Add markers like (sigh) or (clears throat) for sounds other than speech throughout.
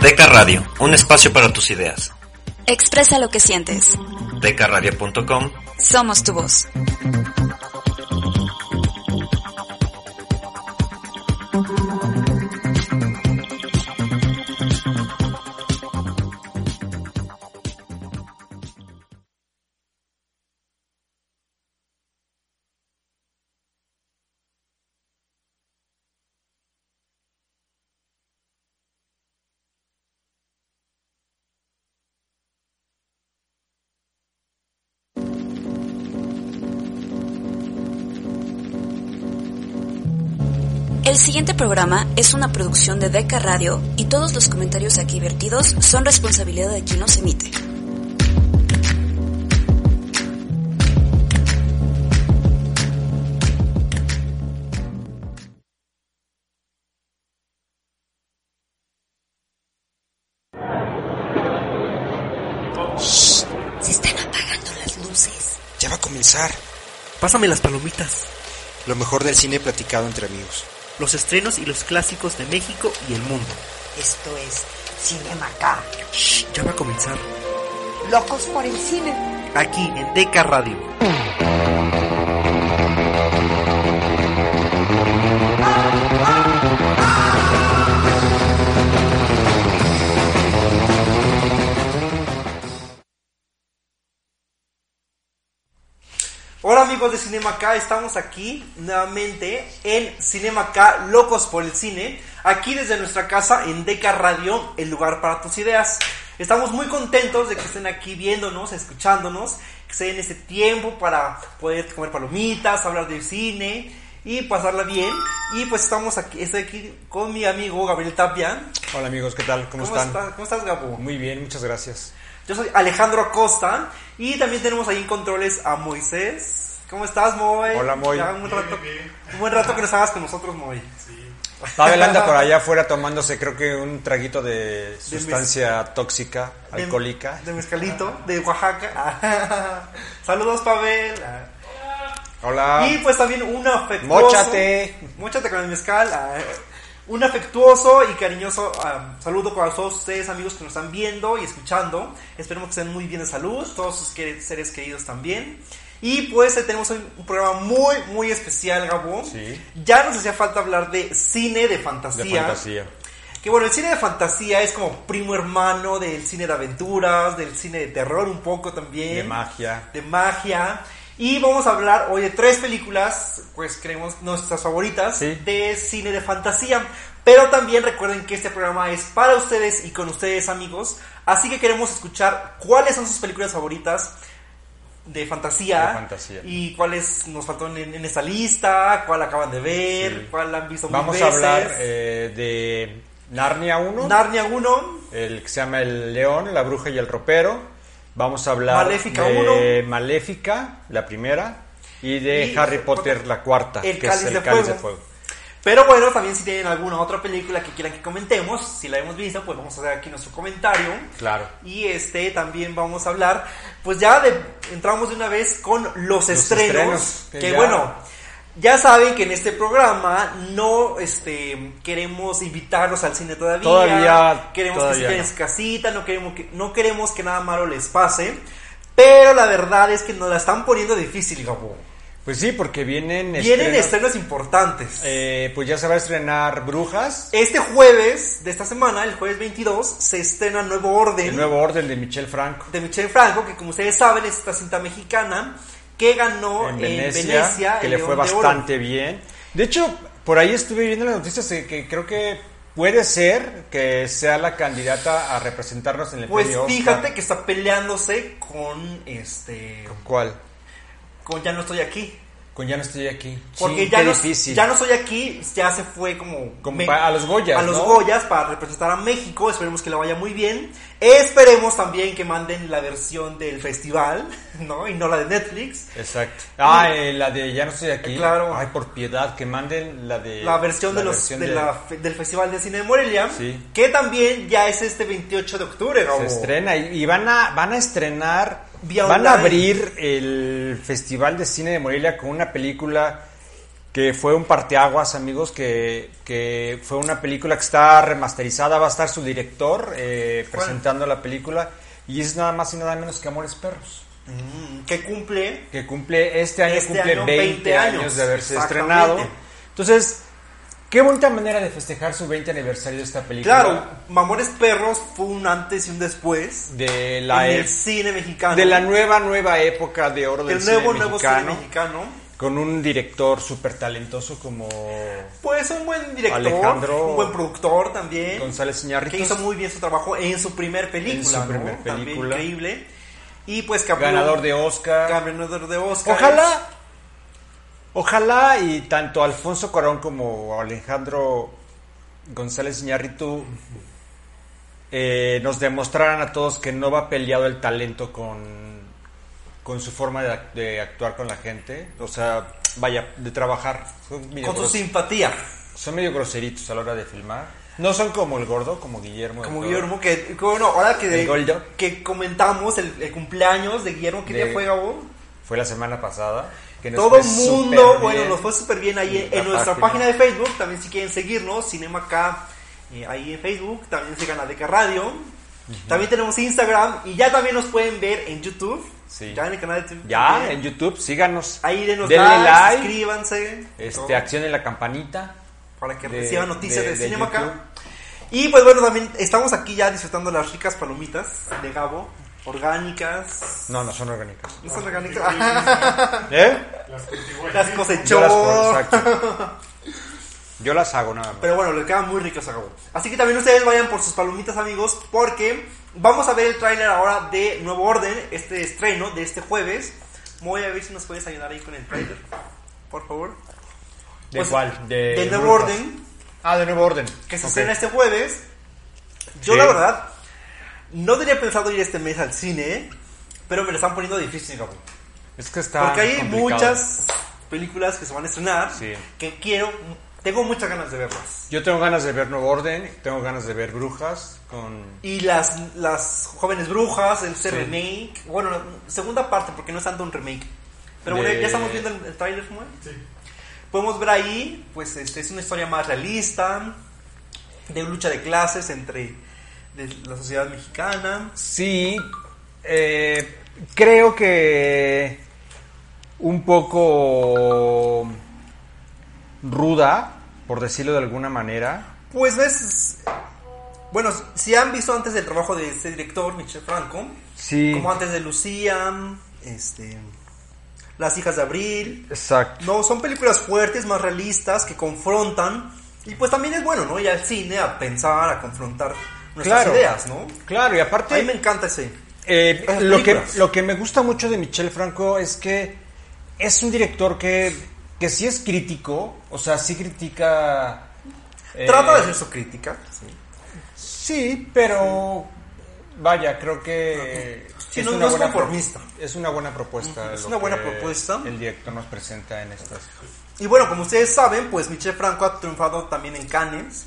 Deca Radio, un espacio para tus ideas. Expresa lo que sientes. Decaradio.com Somos tu voz. El siguiente programa es una producción de Deca Radio y todos los comentarios aquí vertidos son responsabilidad de quien los emite. Se están apagando las luces. Ya va a comenzar. Pásame las palomitas, Lo mejor del cine platicado entre amigos. Los estrenos y los clásicos de México y el mundo. Esto es Cinema K. Shh, ya va a comenzar. Locos por el cine. Aquí en Deca Radio. Amigos de Cinema K, estamos aquí nuevamente en Cinema K, Locos por el Cine, aquí desde nuestra casa en Deca Radio, el lugar para tus ideas. Estamos muy contentos de que estén aquí viéndonos, escuchándonos, que se den ese tiempo para poder comer palomitas, hablar de cine y pasarla bien. Y pues estamos aquí, estoy aquí con mi amigo Gabriel Tapia. Hola amigos, ¿qué tal? ¿Cómo, están? estás? ¿Cómo estás, Gabo? Muy bien, muchas gracias. Yo soy Alejandro Acosta y también tenemos ahí en controles a Moisés. ¿Cómo estás, Moy? Hola, Moy. Ya un, buen rato, un buen rato que nos hagas con nosotros, Moy. Pavel anda por allá afuera tomándose creo que un traguito de sustancia tóxica, De- alcohólica. De, mezcalito, de Oaxaca. (laughs) Saludos, Pavel. Hola. Y pues también un afectuoso. Móchate. Móchate con el mezcal. un afectuoso y cariñoso saludo para todos ustedes, amigos que nos están viendo y escuchando. Esperemos que estén muy bien de salud, todos sus seres queridos también. Y pues tenemos hoy un programa muy, muy especial, Gabo. Sí. Ya nos hacía falta hablar de cine de De fantasía. fantasía. Que bueno, el cine de fantasía es como primo hermano del cine de aventuras, del cine de terror un poco también. De magia. De magia. Y vamos a hablar hoy de tres películas, pues creemos nuestras favoritas, Sí. de cine de fantasía. Pero también recuerden que este programa es para ustedes y con ustedes amigos. Así que queremos escuchar cuáles son sus películas favoritas de fantasía. De fantasía. Y cuáles nos faltaron en, en esta lista, cuál acaban de ver, Sí. cuál han visto mil Vamos a veces. hablar eh, de Narnia 1, Narnia 1, el que se llama El León, la Bruja y el Ropero. Vamos a hablar Maléfica de 1. Maléfica, la primera, y de Y Harry Potter, Potter, la cuarta, El que Cáliz es El de Cáliz de Fuego. Pero bueno, también si tienen alguna otra película que quieran que comentemos, si la hemos visto, pues vamos a hacer aquí nuestro comentario. Claro. Y este también vamos a hablar, pues ya de, entramos de una vez con los, estrenos, estrenos, que que ya- bueno, ya saben que en este programa no este queremos invitarlos al cine todavía, Todavía- queremos todavía que se queden en no. casita, no queremos que no queremos que nada malo les pase, pero la verdad es que nos la están poniendo difícil, Gabo. Pues sí, porque vienen Vienen estrenos- importantes. Eh, pues ya se va a estrenar Brujas, Este jueves de esta semana, el jueves 22, se estrena Nuevo Orden el nuevo orden de Michel Franco. de Michel Franco, que como ustedes saben es esta cinta mexicana que ganó en en Venecia, que le fue de bastante bien. De hecho, por ahí estuve viendo las noticias de que creo que puede ser que sea la candidata a representarnos en el Pues fíjate que está peleándose con este ¿Cuál? Con Ya no estoy aquí. Con Ya no estoy aquí. Porque Sí, ya, qué no, difícil. ya no estoy aquí, ya se fue como, Como pa- a los Goyas, a los ¿no? Goyas para representar a México. Esperemos que le vaya muy bien. Esperemos también que manden la versión del festival, (laughs) ¿no? Y no la de Netflix. Exacto. Ah, eh, la de Ya no estoy aquí. Claro. Ay, por piedad, que manden la de... la versión, de los, versión de de- la del Festival de Cine de Morelia, Sí. que también ya es este 28 de octubre, Gabo. Se estrena y, y van a van a estrenar vía van a abrir el Festival de Cine de Morelia con una película que fue un parteaguas, amigos, que, que fue una película que está remasterizada, va a estar su director eh, presentando la película y es nada más y nada menos que Amores Perros, Mm, que cumple que cumple este año Este cumple año 20, 20 años, años, de haberse estrenado. Entonces, qué bonita manera de festejar su 20 aniversario de esta película. Claro, Amores Perros fue un antes y un después de la en el e- cine mexicano. de la nueva nueva época de oro del el nuevo, cine nuevo mexicano. cine mexicano. Con un director súper talentoso como Pues un buen director, Alejandro un buen productor también. González Iñárritu, que hizo muy bien su trabajo en su primer película, En su ¿no? primer También película. increíble. Y pues abrió- ganador de Oscar. ganador de Oscar. Ojalá, ojalá y tanto Alfonso Cuarón como Alejandro González Iñárritu eh, nos demostraran a todos que no va peleado el talento con, con su forma de, de actuar con la gente. O sea, vaya, de trabajar. Con su simpatía. son medio groseritos a la hora de filmar. No son como el gordo, como Guillermo. Como. Guillermo, que, bueno, ahora que, que comentamos el, el cumpleaños de Guillermo, ¿qué De- día fue, Gabo? Fue la semana pasada. que nos Todo el mundo, bueno, bien. nos fue súper bien ahí en, nuestra página. página de Facebook. También si quieren seguirnos, Cinema K, eh, ahí en Facebook. También sigan a Deca Radio. También tenemos Instagram y ya también nos pueden ver en YouTube. Sí. Ya en el canal de YouTube. Ya, también. en YouTube, síganos. Ahí denos Denle like, like, suscríbanse. este, accionen la campanita. para que de- reciban noticias de, de- de Cinema. YouTube. Y pues bueno, también estamos aquí ya disfrutando las ricas palomitas de Gabo. Orgánicas. No, no son orgánicas. ¿No son orgánicas? (laughs) ¿Eh? las Yo cosechó. las, por- exacto. Yo las hago nada más. Pero bueno, le quedan muy ricos a Gabo. Así que también ustedes vayan por sus palomitas, amigos, porque vamos a ver el tráiler ahora de Nuevo Orden, este estreno de este jueves. Voy a ver si nos puedes ayudar ahí con el tráiler, por favor. ¿De Pues, cuál? De, de Nuevo Brujas. Orden, Ah, de Nuevo Orden. que se estrena este jueves. Yo Sí. la verdad, no tenía pensado ir este mes al cine, pero me lo están poniendo difícil, Gabo. Es que está Porque hay complicado. muchas películas que se van a estrenar Sí. que quiero, tengo muchas ganas de verlas. Yo tengo ganas de ver Nuevo Orden, tengo ganas de ver Brujas con... Y las, las jóvenes brujas, este Sí. remake, bueno, segunda parte, porque no es tanto un remake. Pero bueno, De- ya estamos viendo el, el tráiler, ¿no? Podemos ver ahí, pues este, es una historia más realista, de lucha de clases entre de la sociedad mexicana. Sí, eh, creo que un poco ruda, por decirlo de alguna manera. Pues ves, bueno, si han visto antes el trabajo de este director, Michel Franco, Sí, como antes de Lucía, este, Las hijas de Abril, exacto. No, son películas fuertes, más realistas, que confrontan. Y pues también es bueno, ¿no? Ir al cine a pensar, a confrontar nuestras Claro. ideas, ¿no? Claro, y A mí aparte... me encanta ese. Eh, lo, que, lo que me gusta mucho de Michel Franco es que es un director que, que sí es crítico, o sea, sí critica... eh, Trata de hacer su crítica. sí. Sí, pero vaya, creo que Sí, no- no es buena conformista. es una buena propuesta. Es una buena propuesta. El director nos presenta en estas. Y bueno, como ustedes saben, pues Michel Franco ha triunfado también en Cannes.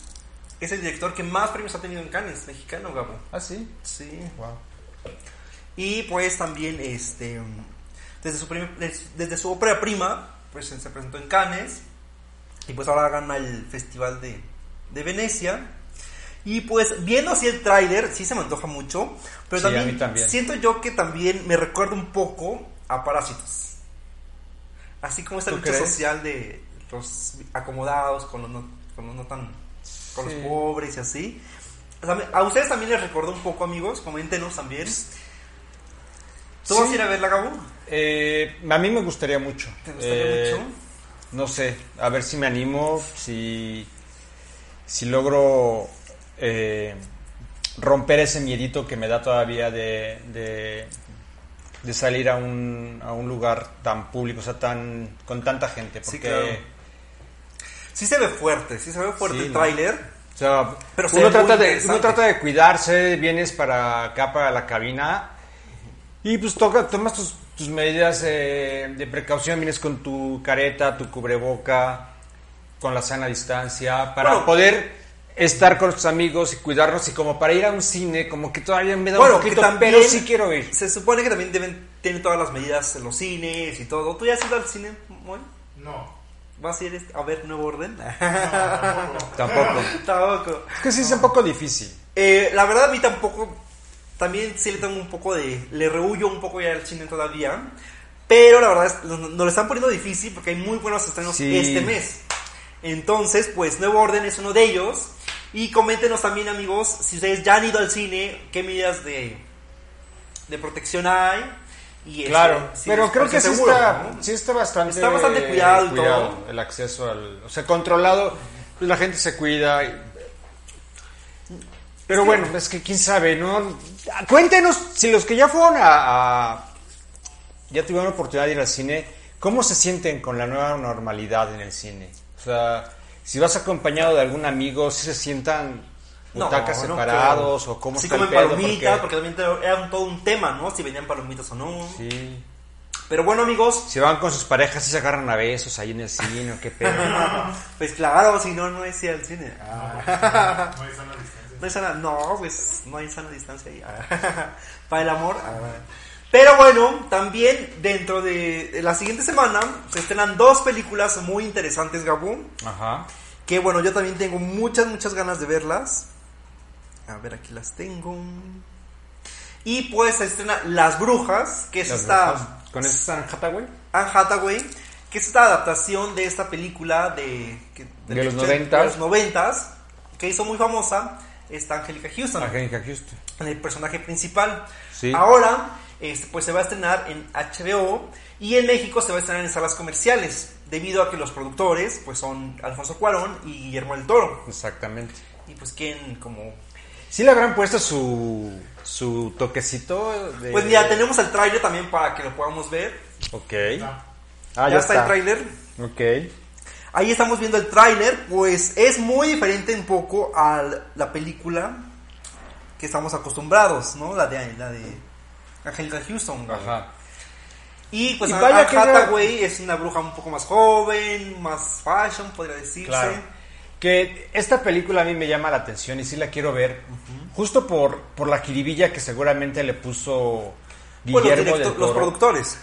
Es el director que más premios ha tenido en Cannes, mexicano, Gabo. Ah, sí. Sí. Wow. Y pues también, este, desde su, desde su ópera prima, pues se presentó en Cannes. Y pues ahora gana el Festival de, de Venecia. Y pues viendo así el tráiler, sí se me antoja mucho. Pero Sí, también, siento yo que también me recuerda un poco a Parásitos. Así como esta ¿Tú lucha crees? social de los acomodados con los no, con los no tan... con Sí. los pobres y así. O sea, a ustedes también les recordó un poco, amigos. Coméntenos también. ¿Tú vas a ir a verla, Gabo? Eh, a mí me gustaría mucho. ¿Te gustaría Eh, mucho? No sé, a ver si me animo, si, si logro eh, romper ese miedito que me da todavía de, de, de salir a un, a un lugar tan público, o sea, tan, con tanta gente. Sí, Porque, claro. Sí se ve fuerte, sí se ve fuerte Sí, el ¿no? tráiler. O sea, Pero uno, trata de, uno trata de cuidarse, vienes para acá, para la cabina, y pues toca, tomas tus, tus medidas eh, de precaución, vienes con tu careta, tu cubreboca, con la sana distancia, para Bueno. poder estar con sus amigos y cuidarnos y como para ir a un cine, como que todavía me da Bueno, un que poquito, también pero sí quiero ir. Se supone que también deben tener todas las medidas en los cines y todo. ¿Tú ya has ido al cine, Moy? No. ¿Vas a ir este- a ver Nuevo Orden? (laughs) Tampoco. Tampoco. Es que sí es un poco difícil. Eh, la verdad a mí tampoco, también sí le tengo un poco de, le rehuyo un poco ya al cine todavía, pero la verdad es, nos, nos lo están poniendo difícil porque hay muy buenos estrenos Sí. este mes. Entonces, pues Nuevo Orden es uno de ellos. Y coméntenos también amigos, si ustedes ya han ido al cine, qué medidas de, de protección hay. Y este, Claro, si pero creo que sí seguro, está, ¿no? sí está bastante, Está bastante cuidado y todo. el acceso al, o sea, controlado, pues la gente se cuida. Pero bueno, es que quién sabe, ¿no? Cuéntenos si los que ya fueron a, a- ya tuvieron la oportunidad de ir al cine, ¿cómo se sienten con la nueva normalidad en el cine? O sea, si vas acompañado de algún amigo, si se sientan No, butacas no separados creo. o cómo si está comen palomitas, porque- porque también era un- todo un tema, ¿no? Si venían palomitas o no. sí. Pero bueno amigos, Si van con sus parejas y se agarran a besos ahí en el cine, o qué pedo. (laughs) Pues claro, si no, no es ir al cine. Ah. (laughs) No sana distancia. No hay sana, no, pues no hay sana distancia ahí. Ah. (laughs) Para el amor. Ah. Pero bueno, también dentro de de la siguiente semana se estrenan dos películas muy interesantes, Gabú. Ajá. Que bueno, yo también tengo muchas, muchas ganas de verlas. A ver, aquí las tengo. Y pues se estrena Las Brujas, que es Las esta... brujas. ¿Con ese San Hathaway? Anne Hathaway, que es esta adaptación de esta película de, De los de noventas. los noventas, que hizo muy famosa esta Angélica Houston, Angélica Houston. el personaje principal. Sí. Ahora, este, pues se va a estrenar en HBO y en México se va a estrenar en salas comerciales, debido a que los productores pues son Alfonso Cuarón y Guillermo del Toro. Exactamente. Y pues quién como... ¿Sí le habrán puesto su, su toquecito de... Pues mira, tenemos el tráiler también para que lo podamos ver. Ok. Ah, Ah, ya, está, el tráiler. Ok. Ahí estamos viendo el tráiler, pues es muy diferente un poco a la película que estamos acostumbrados, ¿no? La de la de Angelica Houston. ¿no? Ajá. Y pues Y vaya que Hathaway es una bruja un poco más joven, más fashion, podría decirse. Claro. Que esta película a mí me llama la atención y sí la quiero ver. Justo por, por la jiribilla que seguramente le puso Bueno, los, Guillermo del los productores.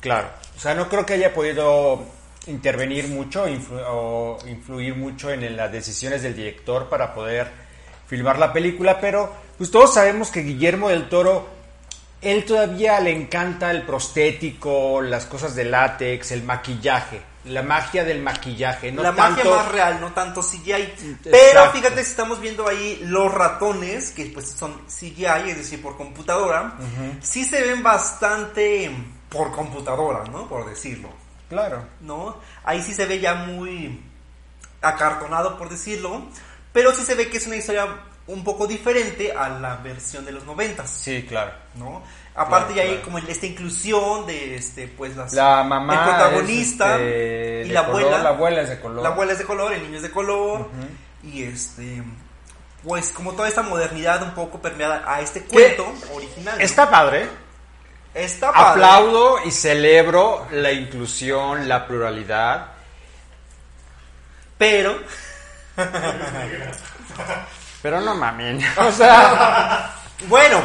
Claro. O sea, no creo que haya podido intervenir mucho influ- o influir mucho en las decisiones del director para poder filmar la película, pero pues todos sabemos que Guillermo del Toro, él todavía le encanta el prostético, las cosas de látex, el maquillaje, la magia del maquillaje, no la tanto... magia más real, no tanto CGI. Exacto. Pero fíjate si estamos viendo ahí los ratones, que pues son CGI, es decir, por computadora, sí se ven bastante por computadora, ¿no? Por decirlo. Claro. ¿no? Ahí sí se ve ya muy acartonado, por decirlo, pero sí se ve que es una historia un poco diferente a la versión de los noventas, Sí, claro. ¿no? Aparte Claro, ya hay claro. como esta inclusión de este pues las La mamá el protagonista es, este, y de la color, abuela la abuela es de color. la abuela es de color, el niño es de color y este pues como toda esta modernidad un poco permeada a este cuento original. ¿no? Está padre. Está padre. Aplaudo y celebro la inclusión, la pluralidad. pero (laughs) Pero no mamen. (laughs) O sea, bueno,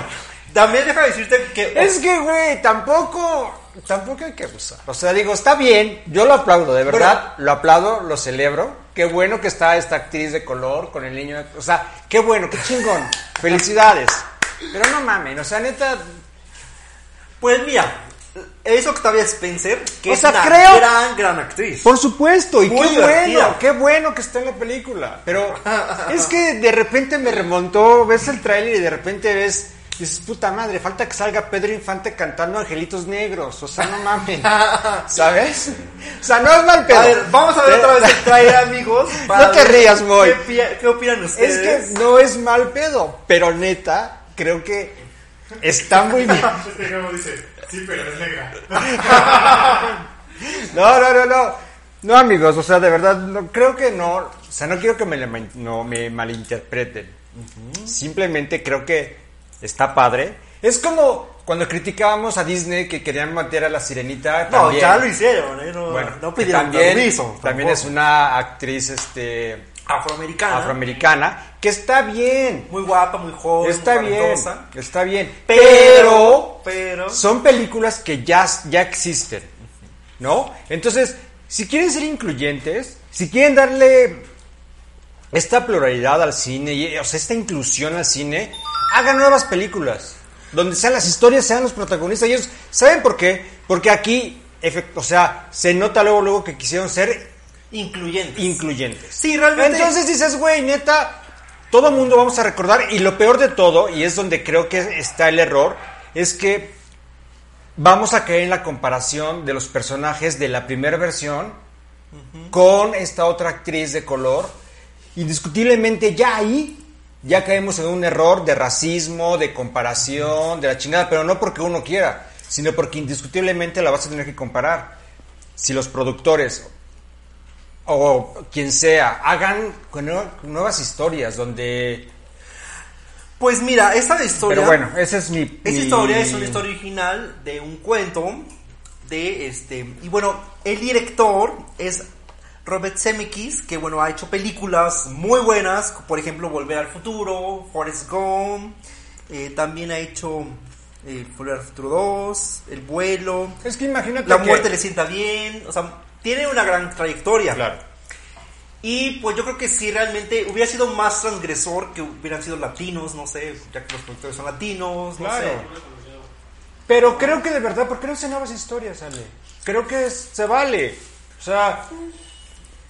también deja decirte que es que, güey, tampoco. Tampoco hay que abusar. O sea, digo, está bien. Yo lo aplaudo, de verdad. lo aplaudo, lo celebro. Qué bueno que está esta actriz de color con el niño. de- O sea, qué bueno, qué chingón. Felicidades. Pero no mamen. O sea, neta. Pues mira, es Octavia Spencer, que O es una creo- gran, gran actriz. Por supuesto, y Muy qué divertida. bueno, qué bueno que está en la película. Pero (laughs) es que de repente me remontó, ves el tráiler y de repente ves, dices, puta madre, falta que salga Pedro Infante cantando Angelitos Negros. O sea, no mames. (laughs) ¿Sabes? O sea, no es mal pedo. A ver, vamos a ver otra vez el (laughs) trailer, amigos. No te rías, Moy. ¿Qué, qué opinan Es ustedes? que no es mal pedo, pero neta, creo que está muy bien. (laughs) Este dice, sí, pero es negra. (laughs) No, no, no, no. No, amigos, o sea, de verdad, no, creo que no. O sea, no quiero que me, no, me malinterpreten. Simplemente creo que está padre. Es como cuando criticábamos a Disney que querían meter a la sirenita. No, también. ya lo hicieron, ¿eh? No, Bueno, no que pidieron también, permiso. También tampoco. es una actriz, este. Afroamericana. afroamericana, que está bien. muy guapa, muy joven. Está muy bien, está bien. Pero, pero, son películas que ya, ya existen, ¿no? Entonces, si quieren ser incluyentes, si quieren darle esta pluralidad al cine, y, o sea, esta inclusión al cine, hagan nuevas películas, donde sean las historias, sean los protagonistas. Y ellos, ¿saben por qué? Porque aquí, efect- o sea, se nota luego, luego que quisieron ser incluyentes. incluyentes. Sí, realmente. Entonces dices, güey, neta, todo mundo vamos a recordar y lo peor de todo, y es donde creo que está el error, es que vamos a caer en la comparación de los personajes de la primera versión con esta otra actriz de color. Indiscutiblemente ya ahí ya caemos en un error de racismo, de comparación, de la chingada, pero no porque uno quiera, sino porque indiscutiblemente la vas a tener que comparar. Si los productores o quien sea hagan nuevas historias donde Pues mira, esta historia. pero bueno esa es mi, Esta mi- historia es una historia original de un cuento de este y bueno, el director es Robert Zemeckis, que bueno, ha hecho películas muy buenas, por ejemplo, Volver al Futuro, Forrest Gump, eh, también ha hecho eh, Volver al Futuro 2, El vuelo, es que imagínate La que- muerte le sienta bien, o sea, tiene una gran trayectoria. claro Y pues yo creo que si realmente hubiera sido más transgresor que hubieran sido latinos, no sé, ya que los productores son latinos, no Claro. sé. pero creo que de verdad ¿por qué no hacen nuevas historias Ale? creo que es- se vale o sea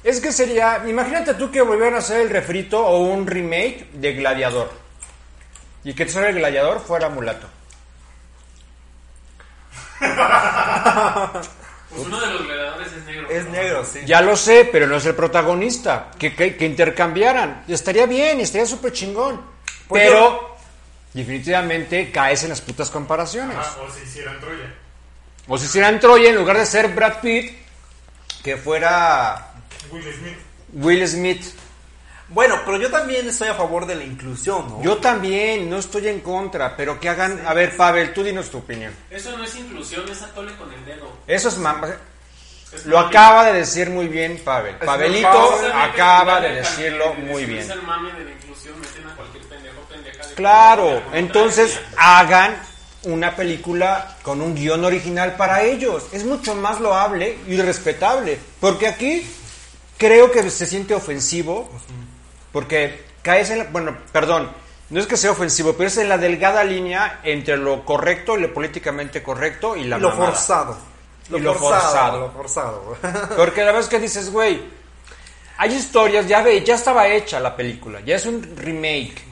es que sería imagínate tú que volvieran a hacer el refrito o un remake de Gladiador y que solo el Gladiador fuera mulato (laughs) Pues uno de los gladiadores es negro. Es ¿no? negro, sí. Ya lo sé, pero no es el protagonista. Que, que, que intercambiaran. Estaría bien, estaría súper chingón. Pues pero definitivamente caes en las putas comparaciones. Ajá, o si hicieran Troya. O si hicieran Troya, en lugar de ser Brad Pitt, que fuera Will Smith. Will Smith. Bueno, pero yo también estoy a favor de la inclusión, ¿no? Yo también, no estoy en contra, pero que hagan... A ver, Pavel, tú dinos tu opinión. Eso no es inclusión, es atole con el dedo. Eso es... mam- Es Lo acaba de decir muy bien Pavel. Es Pavelito Pavel. acaba de decirlo muy bien. de la inclusión, meten a cualquier pendejo, pendeja de Claro, entonces hagan una película con un guion original para ellos. Es mucho más loable y respetable. Porque aquí creo que se siente ofensivo. Porque caes en la... Bueno, perdón. No es que sea ofensivo, pero es en la delgada línea entre lo correcto y lo políticamente correcto y la Y lo mamada. forzado. Y lo forzado. Lo forzado. (laughs) Porque la vez que dices, güey, hay historias, ya ve, ya estaba hecha la película, ya es un remake.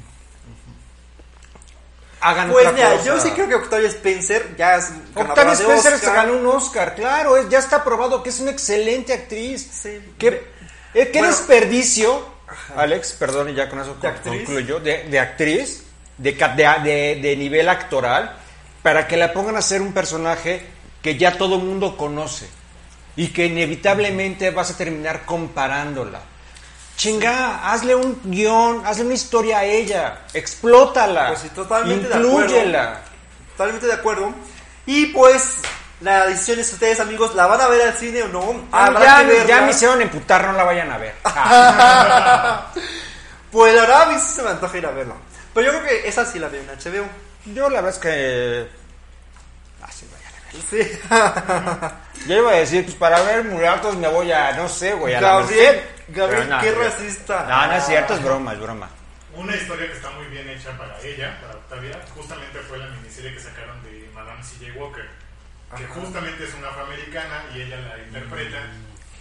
Hagan pues mira, cosa. yo sí creo que Octavia Spencer ya es de Spencer se ganó un Oscar, claro, es- ya está probado que es una excelente actriz. Sí. Qué, eh, qué Bueno. desperdicio, Alex, perdón, y ya con eso concluyo, de, de actriz, de, nivel actoral, para que la pongan a ser un personaje que ya todo el mundo conoce y que inevitablemente vas a terminar comparándola. Chinga, hazle un guion, hazle una historia a ella, explótala, Pues sí, totalmente de inclúyela. Totalmente de acuerdo. Y pues, la decisión es ustedes, amigos, ¿la van a ver al cine o no? Habrá ya, que verla. ya me hicieron emputar, no la vayan a ver. (laughs) Ah, Pues la verdad, a mí sí se me antoja ir a verla. Pero yo creo que esa sí la veo en HBO. yo la verdad es que... Ah, sí, vayan a ver. Sí. (laughs) Yo iba a decir, pues para ver mulatos me voy a, no sé, güey, a la Gabriel, Merced. Gabriel, no, qué racista. No, no es cierto, es broma, es broma. Una historia que está muy bien hecha para ella, para Octavia, justamente fue la miniserie que sacaron de Madame C.J. Walker, que justamente es una afroamericana y ella la interpreta,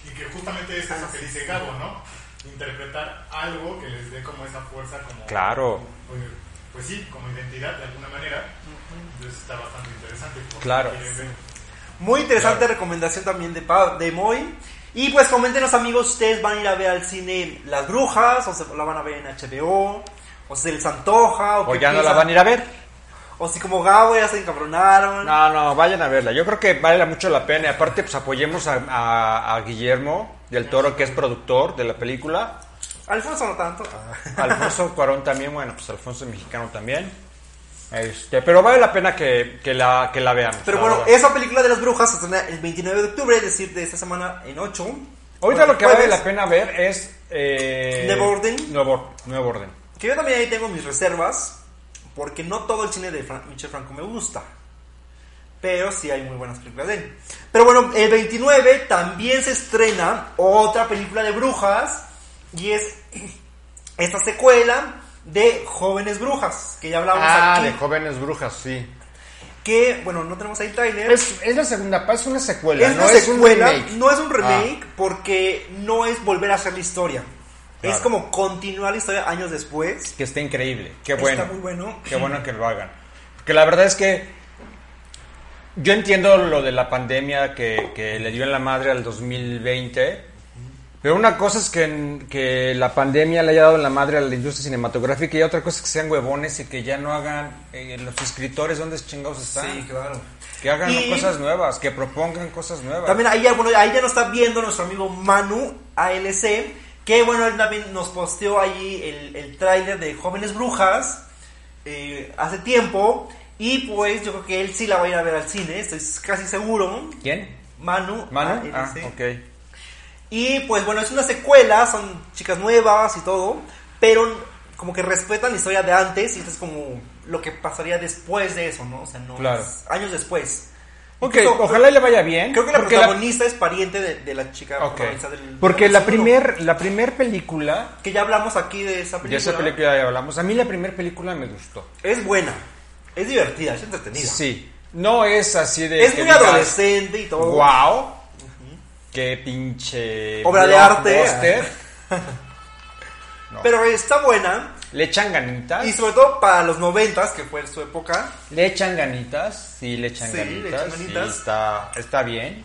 y que justamente es eso que dice Gabo, ¿no? Interpretar algo que les dé como esa fuerza, como. Claro. Pues, pues sí, como identidad de alguna manera. Entonces está bastante interesante. Claro. Muy interesante recomendación también de, Pa- de Moy. Y pues coméntenos amigos, ustedes van a ir a ver al cine Las Brujas, o se la van a ver en HBO, o se les antoja, o, O ya no la piensan. van a ir a ver. O si como Gabo ya se encabronaron. No, no, vayan a verla. Yo creo que vale mucho la pena. Y aparte, pues apoyemos a, a- a Guillermo del Toro, que es productor de la película. Alfonso no tanto. Ah. Alfonso Cuarón también, bueno, pues Alfonso es mexicano también. Este, pero vale la pena que, que la, que la veamos. Pero bueno, verdad. esa película de las brujas se estrena el 29 de octubre, es decir, de esta semana en 8. Ahorita lo que vale Jueves. la pena ver es Eh, ¿Nuevo orden? Nuevo, nuevo orden. Que yo también ahí tengo mis reservas, porque no todo el cine de Fran- Michel Franco me gusta. Pero sí hay muy buenas películas de él. Pero bueno, el 29 también se estrena otra película de brujas, y es (clears throat) esta secuela de Jóvenes Brujas, que ya hablamos Ah, aquí. de jóvenes brujas, sí. Que, bueno, no tenemos ahí trailer. Es, es la segunda parte, es una secuela, Es no una es un secuela, remake. no es un remake, Ah. porque no es volver a hacer la historia. Es como continuar la historia años después. Que está increíble, qué bueno. Está muy bueno. Qué bueno que lo hagan. Porque la verdad es que yo entiendo lo de la pandemia que, que le dio en la madre al 2020, pero una cosa es que, que la pandemia le haya dado en la madre a la industria cinematográfica y otra cosa es que sean huevones y que ya no hagan eh, los escritores donde chingados están. Sí, claro. Que hagan Y- cosas nuevas, que propongan cosas nuevas. También ahí bueno, ahí ya nos está viendo nuestro amigo Manu ALC, que bueno, él también nos posteó ahí el, el tráiler de Jóvenes Brujas eh, hace tiempo. Y pues yo creo que él sí la va a ir a ver al cine, estoy casi seguro. ¿Quién? Manu. ¿Manu? Ah, ALC. ok. Y pues bueno, es una secuela, son chicas nuevas y todo, pero como que respetan la historia de antes y esto es como lo que pasaría después de eso, ¿no? O sea, no Claro. años después. Ok, Incluso, ojalá le vaya bien. Creo que la protagonista es pariente de, de la chica Ok. protagonista del Porque del la primer, la primer película, Que ya hablamos aquí de esa de película. esa película ya hablamos, a mí la primera película me gustó. Es buena, es divertida, es entretenida. Sí, no es así de... Es que muy digas, adolescente y todo. Wow, qué pinche... Obra de arte. blockbuster". (laughs) No. Pero está buena. Le echan ganitas. Y sobre todo para los noventas, que fue su época. Le echan ganitas, sí, le echan Sí, le ganitas. echan ganitas. sí, está, está bien.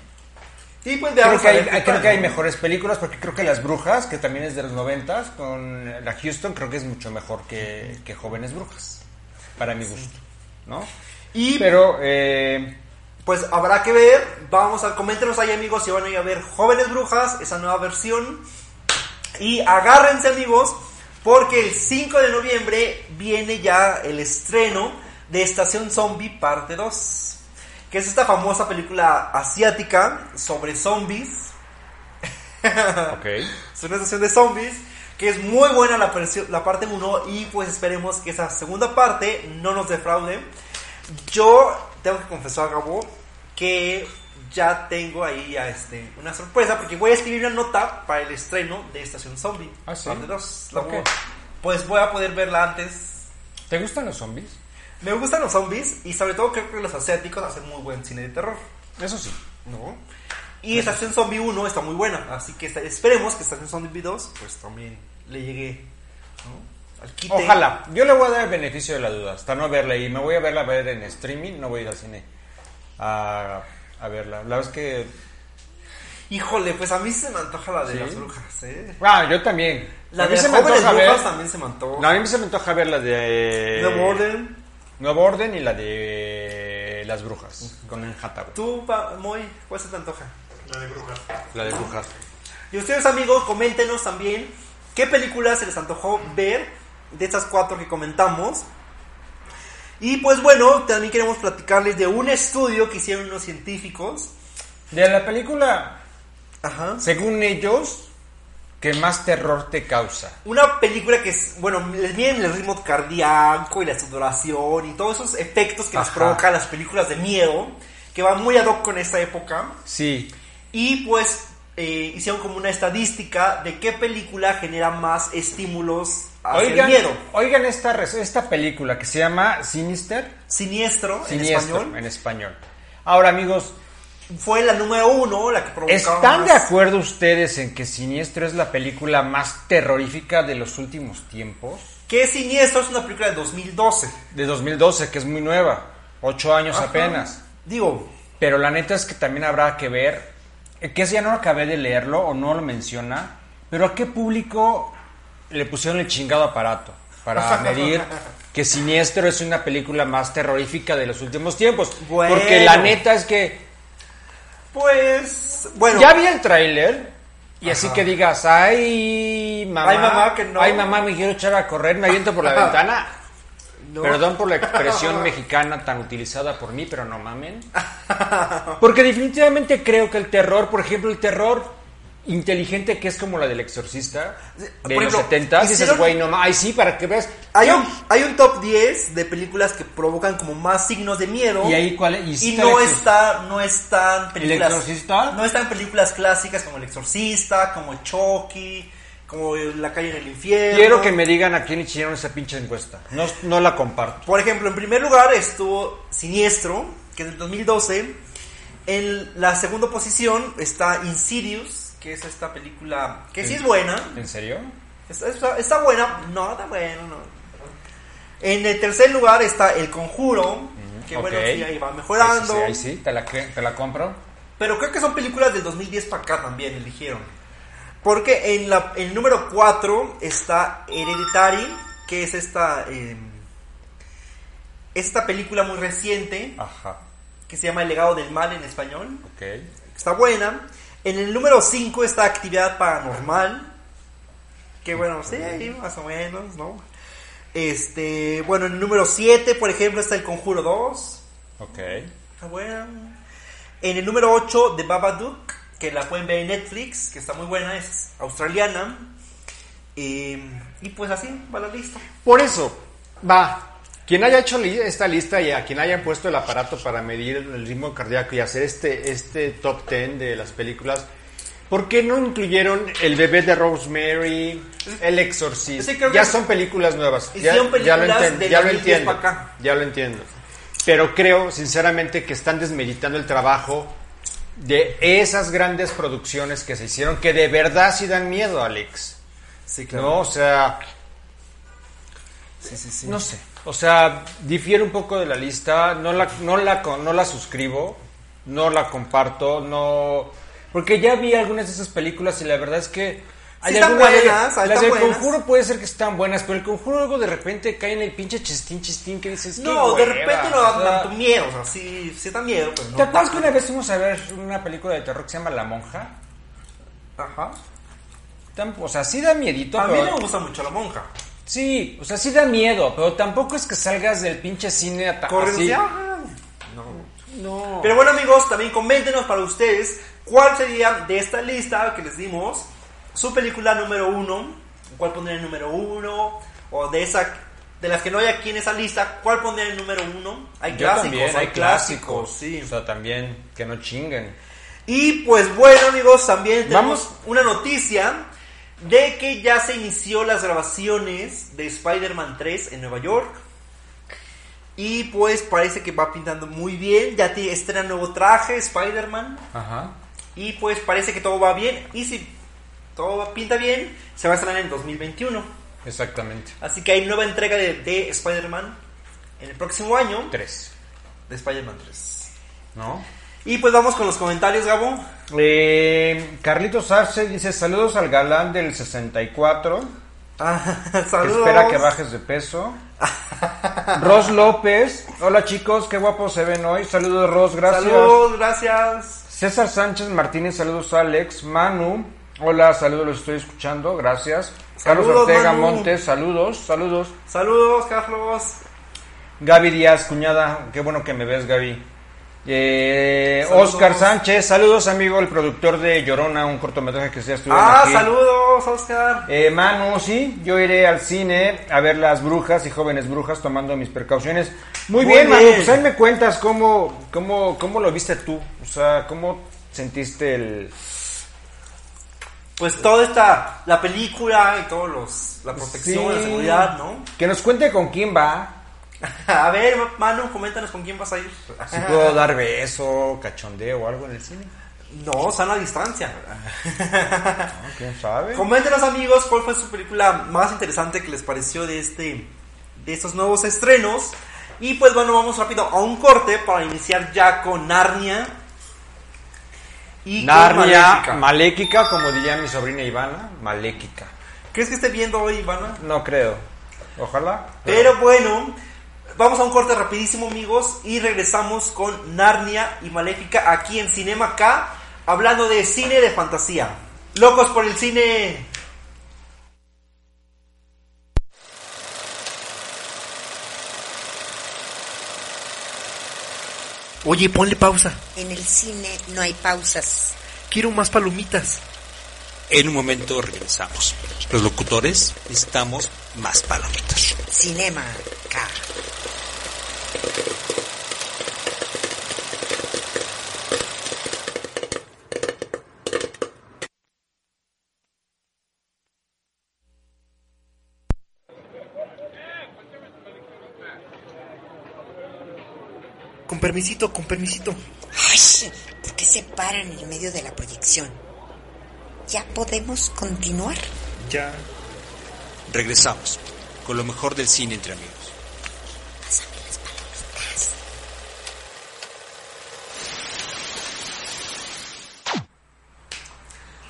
Y pues Creo que, hay, creo que hay mejores películas porque creo que Las Brujas, que también es de los noventas, con la Houston, creo que es mucho mejor que, que Jóvenes Brujas, para mi gusto, ¿no? Y Pero, eh, Pues habrá que ver, vamos a coméntenos ahí amigos si van a ir a ver Jóvenes Brujas, esa nueva versión. Y agárrense amigos, porque el 5 de noviembre viene ya el estreno de Estación Zombie parte 2. Que es esta famosa película asiática sobre zombies. (laughs) ok. Es una estación de zombies que es muy buena la, la parte 1 y pues esperemos que esa segunda parte no nos defraude. Yo tengo que confesar, Gabo, que ya tengo ahí a este, una sorpresa porque voy a escribir una nota para el estreno de Estación Zombie. Ah, ¿sí? Parte 2. La Ok. voy- Pues voy a poder verla antes. ¿Te gustan los zombies? Me gustan los zombies y sobre todo creo que los asiáticos hacen muy buen cine de terror. Eso sí. ¿no? Y Estación Zombie 1 está muy buena, así que esperemos que Estación Zombie 2 pues también le llegue ¿no? Ojalá. Yo le voy a dar el beneficio de la duda, hasta no verla. Y me voy a verla a ver en streaming, no voy a ir al cine a, a verla. La verdad es que... Híjole, pues a mí se me antoja la de ¿Sí? las brujas, ¿eh? Ah, yo también. La a mí de se me jóvenes antoja brujas ver... también se me antoja. No, a mí se me antoja ver la de... Nuevo Orden. Nuevo Orden y la de Las Brujas, con el Hathaway. Tú, pa, Moy, ¿cuál se te antoja? La de brujas. La de Brujas. Y ustedes amigos, coméntenos también qué películas se les antojó ver de estas cuatro que comentamos. Y pues bueno, también queremos platicarles de un estudio que hicieron unos científicos. De la película, Ajá. según ellos, que más terror te causa. Una película que es, bueno, les miren el ritmo cardíaco y la sudoración y todos esos efectos que les Ajá. provocan las películas de miedo, que van muy ad hoc con esta época. Sí. Y pues eh, hicieron como una estadística de qué película genera más estímulos Oigan, miedo. oigan esta, esta película que se llama Sinister. Siniestro, en Siniestro, español. en español. Ahora, amigos, Fue la número uno, la que provocaba ¿están más- de acuerdo ustedes en que Siniestro es la película más terrorífica de los últimos tiempos? Que Siniestro es una película de 2012. De 2012, que es muy nueva. Ocho años Ajá. apenas. Digo, Pero la neta es que también habrá que ver, eh, que ese ya no acabé de leerlo o no lo menciona, pero a qué público le pusieron el chingado aparato para (laughs) medir que Siniestro es una película más terrorífica de los últimos tiempos. Bueno. Porque la neta es que pues, bueno. ya vi el tráiler y así que digas, ay mamá, Ay, mamá, que no. ay mamá, me quiero echar a correr, me aviento por la (laughs) ventana. no. Perdón por la expresión (laughs) mexicana tan utilizada por mí, pero no mamen. Porque definitivamente creo que el terror, por ejemplo, el terror inteligente que es como la del exorcista de los ejemplo, 70 dices, güey, no ay sí, para que veas. Hay un, hay un top 10 de películas que provocan como más signos de miedo. Y ahí cuál y, Y no el está, no están películas. exorcista? No están películas clásicas como El Exorcista, como Chucky, como La calle en el infierno. Quiero que me digan a quién hicieron esa pinche encuesta. No, no la comparto. Por ejemplo, en primer lugar estuvo Siniestro, que es del 2012. En la segunda posición está Insidious, que es esta película que sí es buena. ¿En serio? Está, está- buena, no está buena, no. En el tercer lugar está El Conjuro, que bueno, ok. sí, ahí va mejorando. Sí, ahí sí, te la, te la compro. Pero creo que son películas del 2010 para acá también, eligieron. Porque en, la, el número 4 está Hereditary, que es esta, eh, esta película muy reciente, Ajá, que se llama El legado del mal en español. ok. Está buena. En el número 5 está Actividad Paranormal. Que bueno, sí, ahí más o menos, ¿no? Este, bueno, en el número 7, por ejemplo, está El Conjuro 2. Ok. Está buena. En el número 8, The Babadook, que la pueden ver en Netflix, que está muy buena, es australiana. Eh, y pues así va la lista. Por eso, va. Quien haya hecho esta lista y a quien haya puesto el aparato para medir el ritmo cardíaco y hacer este, este top 10 de las películas, ¿por qué no incluyeron El bebé de Rosemary, El exorcista? Sí, ya son películas nuevas. Ya, lo, películas enten- del ya lo 2010 entiendo. acá. Ya lo entiendo. Pero creo, sinceramente, que están desmeritando el trabajo de esas grandes producciones que se hicieron, que de verdad sí dan miedo, Alex. Sí, ¿No? O sea, Sí, sí, sí. no sé. O sea, difiere un poco de la lista. No la, no la, no la suscribo. No la comparto. No. Porque ya vi algunas de esas películas y la verdad es que. Sí están de buenas, Las del conjuro puede ser que están buenas, pero el conjuro luego de repente cae en el pinche chistín, chistín que dices. "Qué No, de hueva", repente no o da sea, tanto miedo, o sea, sí, sí da miedo, pero no ¿Te acuerdas que una vez fuimos a ver una película de terror que se llama La Monja? Ajá. O sea, sí da miedito, A mí pero- no me gusta mucho la monja. Sí, o sea, sí da miedo, pero tampoco es que salgas del pinche cine a así. No. No. Pero bueno amigos, también coméntenos para ustedes cuál sería de esta lista que les dimos su película número uno, cuál pondrían el número uno, o de esa de las que no hay aquí en esa lista, cuál pondrían el número uno. Hay Yo clásicos, también, hay clásicos, sí. O sea, también que no chinguen. Y pues bueno amigos, también tenemos Vamos. una noticia de que ya se inició las grabaciones de Spider-Man 3 en Nueva York. Y pues parece que va pintando muy bien, ya te estrena nuevo traje Spider-Man. Ajá. Y pues parece que todo va bien. Y si todo va- pinta bien, se va a estrenar en 2021. Exactamente. Así que hay nueva entrega de, de Spider-Man en el próximo año. Tres. De Spider-Man 3. ¿No? Y pues vamos con los comentarios, Gabo. Eh, Carlitos Arce dice: Saludos al galán del 64. Ah, (laughs) Que saludos. espera que bajes de peso. (laughs) Ros López. Hola chicos, qué guapos se ven hoy. Saludos, Ros, gracias. Saludos, gracias. César Sánchez Martínez, saludos Alex. Manu, hola, saludos, los estoy escuchando, gracias. Carlos Ortega Manu. Montes, saludos, saludos. Saludos, Carlos. Gaby Díaz, cuñada, qué bueno que me ves, Gaby. Eh. Oscar Sánchez, saludos amigo, el productor de Llorona, un cortometraje que ya estuvieron Ah, aquí. saludos, Oscar. Eh, Manu, sí, yo iré al cine a ver las brujas y jóvenes brujas tomando mis precauciones. Muy, Muy bien, Manu, bien. pues ahí me cuentas cómo, cómo, cómo lo viste tú, o sea, cómo sentiste el... Pues toda esta, la película y todos los, la protección, Sí. la seguridad, ¿no? Que nos cuente con quién va, (laughs) A ver, Manu, coméntanos con quién vas a ir. si puedo dar beso, cachondeo o algo en el cine. No, sana distancia. ¿no? ¿Quién sabe? Coméntenos, amigos, cuál fue su película más interesante que les pareció de este, de estos nuevos estrenos. Y pues bueno, vamos rápido a un corte para iniciar ya con Narnia. Y con Narnia, Maléfica. maléquica, como diría mi sobrina Ivana, maléquica. ¿Crees que esté viendo hoy, Ivana? No creo, ojalá. Pero bueno, vamos a un corte rapidísimo, amigos, y regresamos con Narnia y Maléfica aquí en Cinema K, hablando de cine de fantasía. Locos por el cine. Oye, ponle pausa. En el cine no hay pausas. Quiero más palomitas. En un momento regresamos. Los locutores necesitamos más palomitas. Cinema K. Con permisito, con permisito. Ay, ¿por qué se paran en el medio de la proyección? ¿Ya podemos continuar? Ya. Regresamos con lo mejor del cine entre amigos. Pásame las palomitas.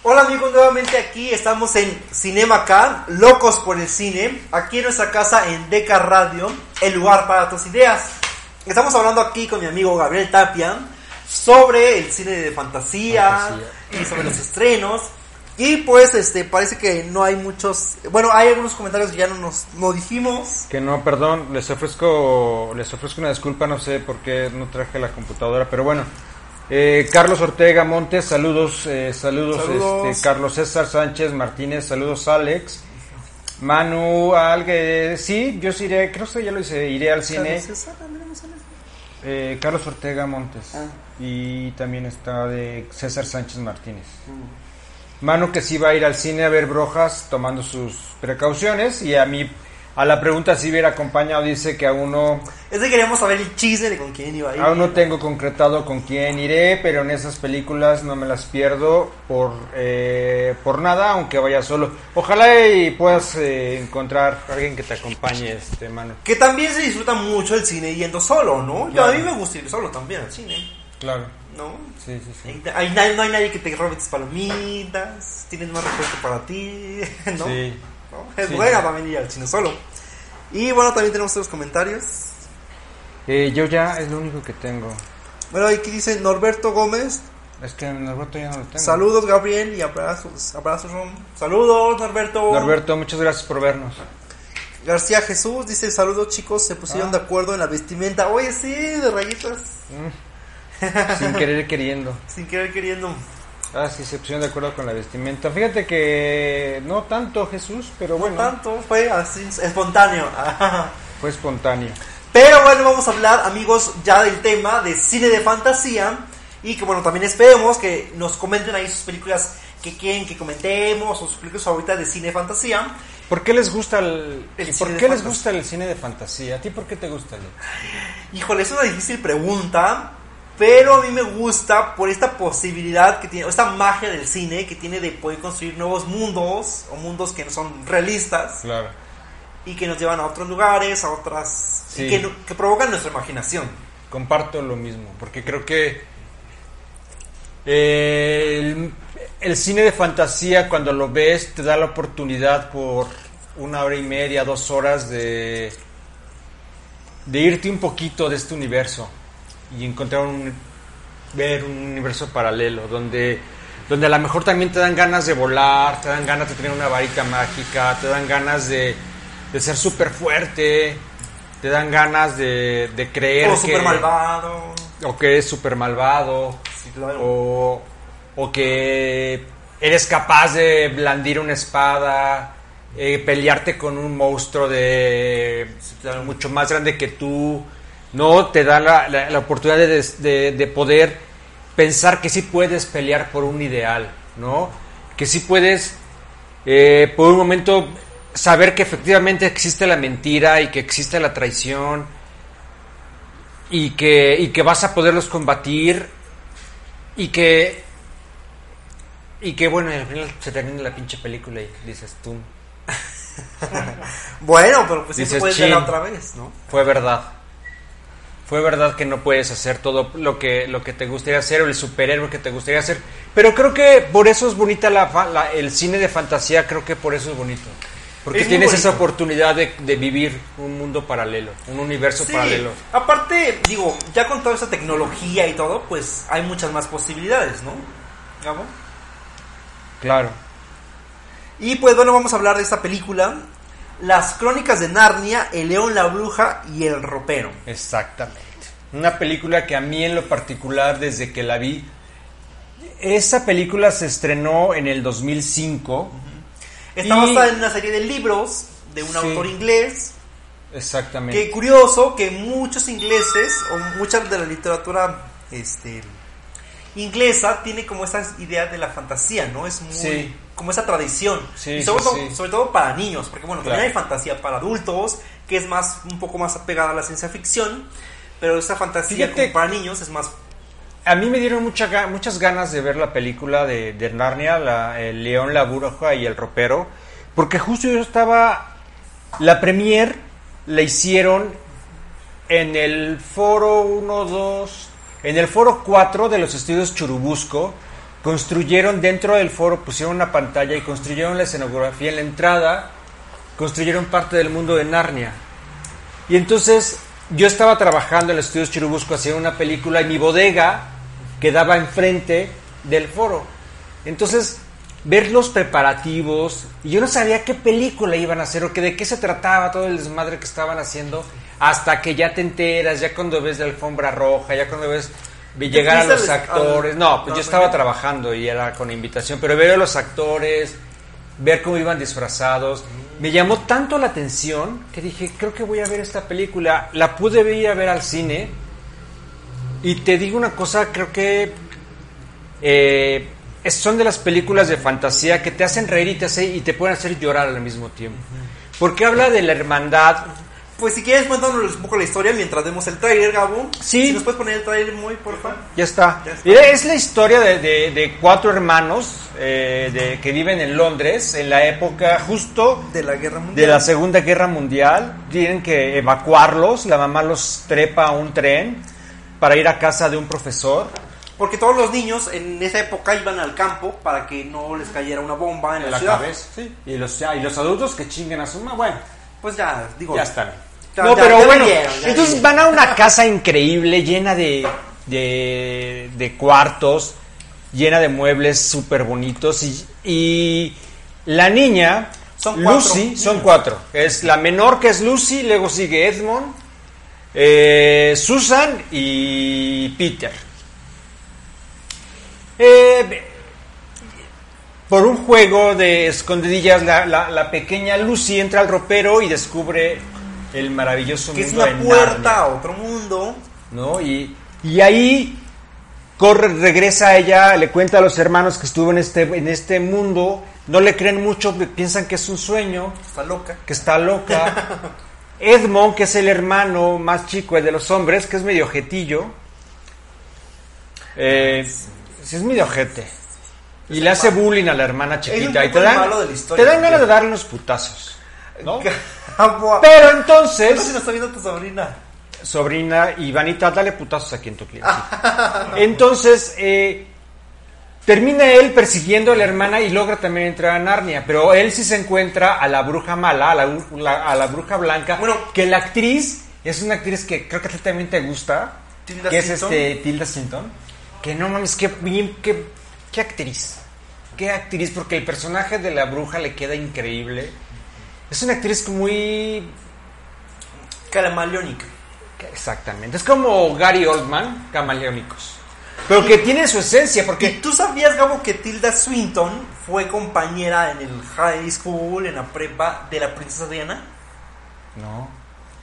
Hola amigos, nuevamente aquí estamos en Cinema K, locos por el cine, aquí en nuestra casa en Deca Radio, el lugar para tus ideas. Estamos hablando aquí con mi amigo Gabriel Tapia sobre el cine de fantasía, y sobre los estrenos. Y pues este parece que no hay muchos, bueno, hay algunos comentarios que ya no nos no dijimos. Que no, perdón, les ofrezco, les ofrezco una disculpa, no sé por qué no traje la computadora, pero bueno. Eh, Carlos Ortega Montes, saludos, eh, saludos, Saludos. Este, Carlos César Sánchez Martínez, saludos Alex. Manu, alguien, sí, yo sí iré, creo que ya lo hice, iré al cine. Eh, Carlos Ortega Montes. Y también está de César Sánchez Martínez. Manu que sí va a ir al cine a ver Brojas tomando sus precauciones y a mí a la pregunta si hubiera acompañado dice que aún no, Es que queríamos saber el chisme de con quién iba a ir. aún no tengo concretado con quién iré, pero en esas películas no me las pierdo por, eh, por nada, aunque vaya solo. Ojalá y puedas eh, encontrar a alguien que te acompañe, este Manu. Que también se disfruta mucho el cine yendo solo, ¿no? Yo, Claro. a mí me gusta ir solo también al cine, Claro. ¿no? Sí, sí, sí. Hay- no hay nadie que te robe tus palomitas, tienes más respeto para ti, (laughs) ¿no? Sí. ¿No? (laughs) Es Sí. buena también ir al cine solo. Y bueno, también tenemos otros comentarios. Eh, yo ya es lo único que tengo. Bueno, aquí dice Norberto Gómez. Es que Norberto ya no lo tengo. Saludos, Gabriel, y abrazos. Abrazos, Ron. Saludos, Norberto. Norberto, muchas gracias por vernos. García Jesús dice: Saludos, chicos. Se pusieron Ah. de acuerdo en la vestimenta. Oye, sí, de rayitas. Sin querer queriendo. (laughs) Sin querer queriendo. Ah, sí, se pusieron de acuerdo con la vestimenta. Fíjate que no tanto Jesús, pero bueno, Tanto fue así, espontáneo. (laughs) fue espontáneo. Pero bueno, vamos a hablar, amigos, ya del tema de cine de fantasía. Y que bueno, también esperemos que nos comenten ahí sus películas que quieren que comentemos o sus películas favoritas de cine de fantasía. ¿Por qué les gusta el, El y por qué les fantasía. gusta el cine de fantasía? ¿A ti por qué te gusta? Leo? Híjole, es una difícil pregunta, pero a mí me gusta por esta posibilidad que tiene, esta magia del cine que tiene de poder construir nuevos mundos o mundos que no son realistas Claro. y que nos llevan a otros lugares, a otras. y que, provocan nuestra imaginación. Comparto lo mismo, porque creo que eh, el, el cine de fantasía cuando lo ves te da la oportunidad por una hora y media, dos horas de, de irte un poquito de este universo y encontrar un, ver un universo paralelo donde, donde a lo mejor también te dan ganas de volar, te dan ganas de tener una varita mágica, te dan ganas de, de ser súper fuerte, te dan ganas de, de creer O que, super malvado. o que eres súper malvado Sí, claro. o, o que eres capaz de blandir una espada, eh, pelearte con un monstruo de claro. mucho más grande que tú, no te da la, la- la oportunidad de, de- de poder pensar que sí puedes pelear por un ideal, ¿no? Que sí puedes eh, por un momento saber que efectivamente existe la mentira y que existe la traición y que, y que vas a poderlos combatir y que y que bueno al final se termina la pinche película y dices tú (laughs) Bueno, pero pues Dices, puedes verla "Chin". otra vez, ¿no? fue verdad fue verdad que no puedes hacer todo lo que lo que te gustaría hacer o el superhéroe que te gustaría hacer pero creo que por eso es bonita la, fa- la- el cine de fantasía creo que por eso es bonito porque Es tienes esa oportunidad de, de vivir un mundo paralelo un universo Sí, paralelo aparte, digo, ya con toda esa tecnología y todo, pues hay muchas más posibilidades, ¿no? Gabo? claro Y pues bueno, vamos a hablar de esta película, Las Crónicas de Narnia, El León, la Bruja y el Ropero. Exactamente. Una película que a mí en lo particular, desde que la vi, esa película se estrenó en el 2005. Está basada en una serie de libros de un Sí. autor inglés. Exactamente. Qué curioso que muchos ingleses, o mucha de la literatura este, inglesa, tiene como esa idea de la fantasía, ¿no? Es muy. Sí. como esa tradición. Sí, y sobre, sí, todo, sobre todo para niños, porque bueno, Claro. también hay fantasía para adultos, que es más un poco más apegada a la ciencia ficción, pero esa fantasía Fíjate- como para niños es más A mí me dieron mucha muchas ganas de ver la película de, de Narnia, la- El León, la Bruja y el Ropero, porque justo yo estaba... La premier la hicieron en el foro 1, 2... En el foro 4 de los estudios Churubusco, construyeron dentro del foro, pusieron una pantalla y construyeron la escenografía en la entrada, construyeron parte del mundo de Narnia. Y entonces yo estaba trabajando en los estudios Chirubusco haciendo una película y mi bodega quedaba enfrente del foro. Entonces, ver los preparativos, y yo no sabía qué película iban a hacer o que de qué se trataba todo el desmadre que estaban haciendo, hasta que ya te enteras, ya cuando ves la alfombra roja, ya cuando ves llegar a los actores. al- No, pues yo estaba trabajando y era con invitación, pero ver a los actores, ver cómo iban disfrazados. Me llamó tanto la atención que dije, creo que voy a ver esta película. La pude ir a ver al cine. Y te digo una cosa, creo que eh, son de las películas de fantasía que te hacen reír y te, hace- y te pueden hacer llorar al mismo tiempo. Porque habla de la hermandad. Pues si quieres cuéntanos un poco la historia mientras vemos el tráiler, Gabo. Sí. Si nos puedes poner el tráiler muy, por favor. Ya está. Ya está. Es la historia de, de- de cuatro hermanos eh, de, que viven en Londres en la época justo De la guerra mundial. de la Segunda Guerra Mundial. Tienen que evacuarlos. La mamá los trepa a un tren para ir a casa de un profesor. Porque todos los niños en esa época iban al campo para que no les cayera una bomba en, en la, la ciudad. cabeza. Sí. Y, los, y los adultos que chinguen a su mamá. Bueno, Pues ya, digo. ya están. Ya- no, ya- pero ya bueno, entonces vieron. van a una (laughs) casa increíble, llena de, de, de cuartos, llena de muebles súper bonitos. Y, y la niña, Son cuatro Lucy, son cuatro. Es la menor que es Lucy, luego sigue Edmond, eh, Susan y Peter. Eh, por un juego de escondidillas, la, la- la pequeña Lucy entra al ropero y descubre el maravilloso Que es mundo una de puerta Narnia, a otro mundo. ¿no? Y, y ahí corre, regresa a ella, le cuenta a los hermanos que estuvo en este, en este mundo, no le creen mucho, piensan que es un sueño, Está loca. que está loca. (laughs) Edmond, que es el hermano más chico el de los hombres, que es medio jetillo. Eh, sí, es medio jete. Y le hace bullying a la hermana chiquita. Y te dan, malo de la historia, te dan ganas de darle unos putazos. ¿no? (laughs) Pero no entonces, sé si lo está viendo tu sobrina. sobrina Ivanita, dale putazos aquí en tu cliente. (laughs) Entonces, eh, termina él persiguiendo a la hermana y logra también entrar a Narnia. Pero él sí se encuentra a la bruja mala, a la, la- a la bruja blanca. Bueno. que la actriz es una actriz que creo que a ti también te gusta. Tilda que es este Tilda Swinton. Que no mames, qué bien, qué, qué actriz. Qué actriz, porque el personaje de la bruja le queda increíble. Es una actriz muy Calamaleónica. Exactamente. Es como Gary Oldman, camaleónicos. Pero que tiene su esencia, ¿Y porque. tú sabías, Gabo, que Tilda Swinton fue compañera en el high school, en la prepa de la princesa Diana? No.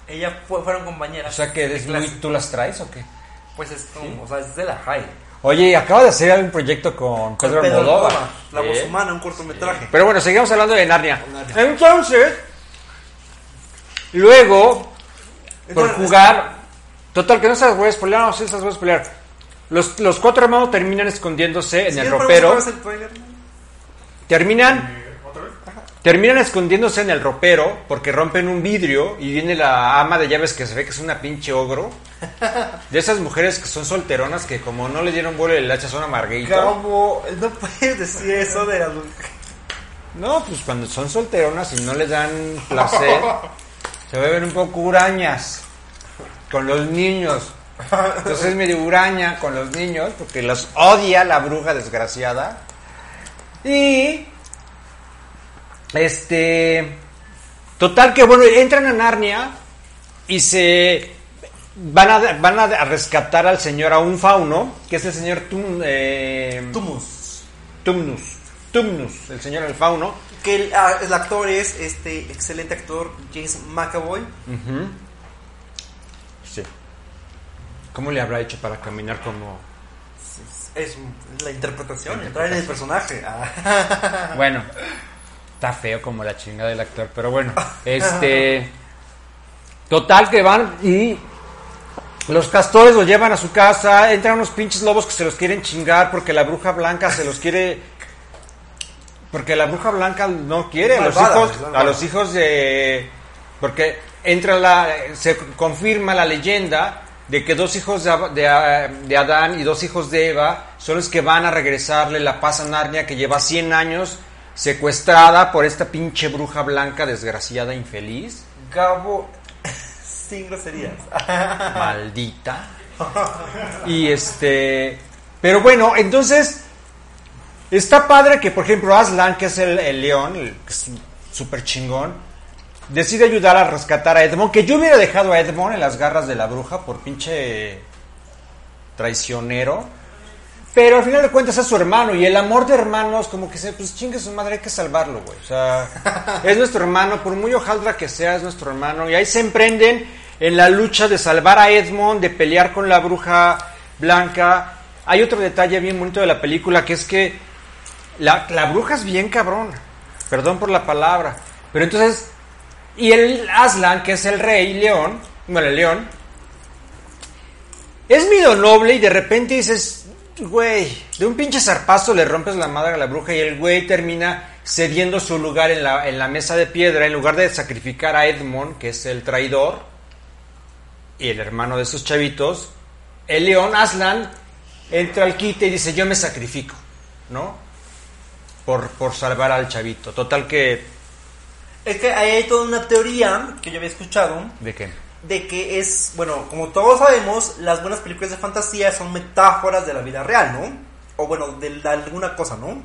Ella fue, fueron compañeras. O sea que eres muy. ¿Tú las traes o qué? Pues es como, o sea, es de la high. Oye, acaba de hacer un proyecto con Pedro, Pedro Almodóvar. Almodóvar, La voz humana, un cortometraje. Pero bueno, seguimos hablando de Narnia. Entonces, luego, por jugar. Total, que no se las voy a spoiler, no, se las voy a spoiler. Los, los cuatro hermanos terminan escondiéndose en ¿sí el ropero. trailer? Terminan Eh, ¿Otra vez? Terminan escondiéndose en el ropero porque rompen un vidrio y viene la ama de llaves que se ve que es una pinche ogro. De esas mujeres que son solteronas que como no le dieron vuelo el hacha son amarguitas. Gabo, no puedes decir eso de las No, pues cuando son solteronas y no les dan placer, se vuelven un poco hurañas con los niños. Entonces es medio huraña con los niños porque los odia la bruja desgraciada. Y este total que bueno, entran a Narnia y se van a, van a rescatar al señor, a un fauno, que es el señor Tum, eh, Tumus. Tumnus. Tumnus, el señor el fauno. Que el, ah, el actor es este excelente actor James McAvoy. Sí. ¿Cómo le habrá hecho para caminar como... Es la interpretación, entrar en el personaje. Ah. Bueno, (laughs) está feo como la chinga del actor, pero bueno, este... Total que van y los castores los llevan a su casa, entran unos pinches lobos que se los quieren chingar porque la bruja blanca se los quiere... Porque la bruja blanca no quiere a los hijos, a los hijos de... Porque entra la... Se confirma la leyenda de que dos hijos de, de, ah, de Adán y dos hijos de Eva son los que van a regresarle la paz a Narnia que lleva 100 años secuestrada por esta pinche bruja blanca desgraciada infeliz. Gabo, sin groserías. Maldita. Y este. Pero bueno, entonces. Está padre que, por ejemplo, Aslan, que es el, el león, el, que es súper chingón, decide ayudar a rescatar a Edmond. Que yo hubiera dejado a Edmond en las garras de la bruja por pinche traicionero. Pero al final de cuentas es su hermano. Y el amor de hermanos, como que se, pues chingue su madre, hay que salvarlo, güey. O sea, (laughs) es nuestro hermano, por muy hojaldra que sea, es nuestro hermano. Y ahí se emprenden en la lucha de salvar a Edmond, de pelear con la bruja blanca. Hay otro detalle bien bonito de la película, que es que la, la bruja es bien cabrón. Perdón por la palabra. Pero entonces, y el Aslan, que es el rey león, bueno, el león, es medio noble y de repente dices, güey, de un pinche zarpazo le rompes la madre a la bruja y el güey termina cediendo su lugar en la, en la mesa de piedra en lugar de sacrificar a Edmond, que es el traidor y el hermano de esos chavitos. El león Aslan entra al quite y dice, yo me sacrifico, ¿no? Por, por salvar al chavito. Total que... Es que ahí hay toda una teoría que yo había escuchado ¿De qué? De que es, bueno, como todos sabemos, las buenas películas de fantasía son metáforas de la vida real, ¿no? O bueno, de, alguna cosa, ¿no?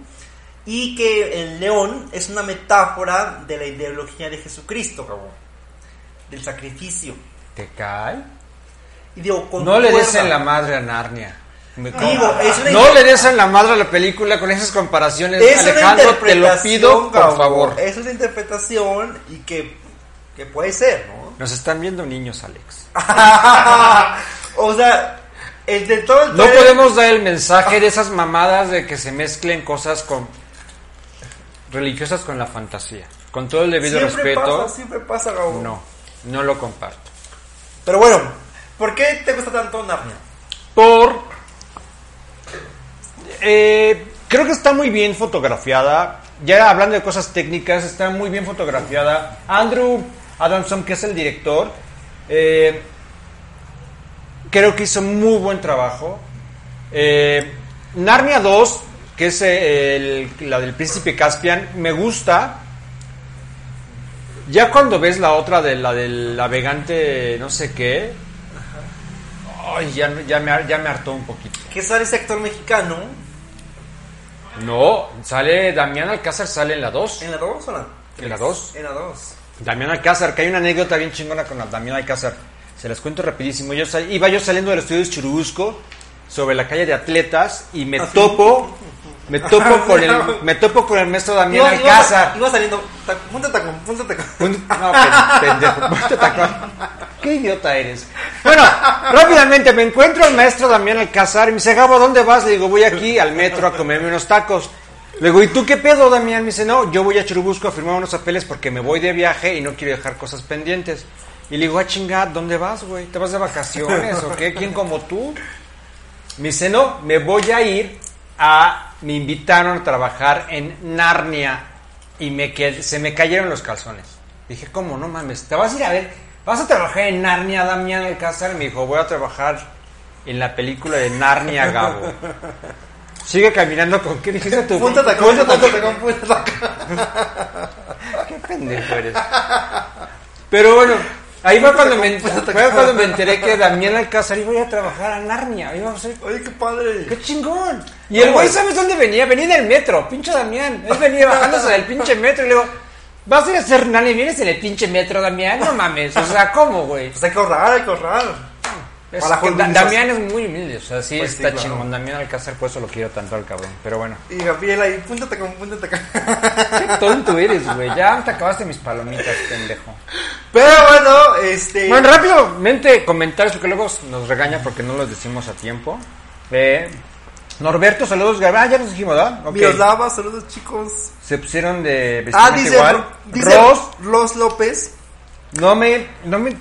Y que el león es una metáfora de la ideología de Jesucristo, cabrón. Del sacrificio. ¿Te cae? Y digo, No le des en la madre a Narnia. Digo, no le des en la madre a la película con esas comparaciones. Es Alejandro, te lo pido, por favor. Es una interpretación y que, que puede ser, ¿no? Nos están viendo niños, Alex. (laughs) o sea, el de todo el No trailer- podemos dar el mensaje de esas mamadas de que se mezclen cosas con religiosas con la fantasía. Con todo el debido siempre respeto, pasa, siempre pasa, Gabo. no, no lo comparto. Pero bueno, ¿por qué te gusta tanto Narnia? Por. eh, creo que está muy bien fotografiada. Ya hablando de cosas técnicas, está muy bien fotografiada. Andrew Adamson, que es el director, eh, creo que hizo muy buen trabajo. Eh, Narnia 2, que es eh, el- la del príncipe Caspian, me gusta. Ya cuando ves la otra de la del navegante no sé qué, ay, ya, ya, me, ya me hartó un poquito. Que sale ese actor mexicano No, sale Damián Alcázar, sale en la 2. en la 2 o la ¿En la dos? En la 2. Damián Alcázar, que hay una anécdota bien chingona con Damián Alcázar. Se las cuento rapidísimo. Yo sal- iba yo saliendo del estudio de Churubusco sobre la calle de Atletas y me topo, me topo con el, me topo con el maestro Damián Iba, Alcázar. iba saliendo. ta- Ponte tacón, ponte tacón. No, pen- pendejo, ponte tacón. Qué idiota eres. Bueno, rápidamente me encuentro al maestro Damián Alcázar y me dice, Gabo, ¿dónde vas? Le digo, voy aquí al metro a comerme unos tacos. Le digo, ¿y tú qué pedo, Damián? Me dice, no, yo voy a Churubusco a firmar unos papeles porque me voy de viaje y no quiero dejar cosas pendientes. Y le digo, ah, chingada, ¿dónde vas, güey? ¿Te vas de vacaciones o qué? ¿Quién como tú? Me dice, no, me voy a ir a... Me invitaron a trabajar en Narnia y me qued- se me cayeron los calzones. Dije, ¿cómo? No mames, ¿te vas a ir a ver? ¿Vas a trabajar en Narnia, Damián Alcázar? Me dijo, voy a trabajar en la película de Narnia, Gabo. Sigue caminando con... ¿Qué dijiste tú? Ponte tacón, ponte tacón, tacón. (laughs) Qué pendejo eres. Pero bueno, ahí fue cuando me, fue cuando me enteré que Damián Alcázar iba a ir a trabajar a Narnia. Iba a ser Oye, qué padre. ¡Qué chingón! Y el güey, ¿sabes dónde venía? Venía en el metro, pinche Damián. Él venía bajándose del pinche metro y le digo, ¿vas a ir a hacer nani? ¿Vienes en el pinche metro, Damián? No mames, o sea, ¿cómo, güey? Pues hay que ahorrar, hay que ahorrar. Es Para que Jorge Da- Luis Damián es muy humilde, o sea, sí Pues sí, está claro. chingón. Damián Alcázar, por eso lo quiero tanto al cabrón. Pero bueno. Y Gabriela, y púntate con púntate con. Qué tonto eres, güey. Ya te acabaste mis palomitas, pendejo. Pero bueno, este. Bueno, rápidamente comentarios porque luego nos regaña porque no los decimos a tiempo. Eh, Norberto, saludos. Gab- Ah, ya nos dijimos, ¿verdad? Ok. Miroslava, saludos chicos. Se pusieron de Ah, vestimenta dice, igual. dice Ross, Ros López. no me, no me,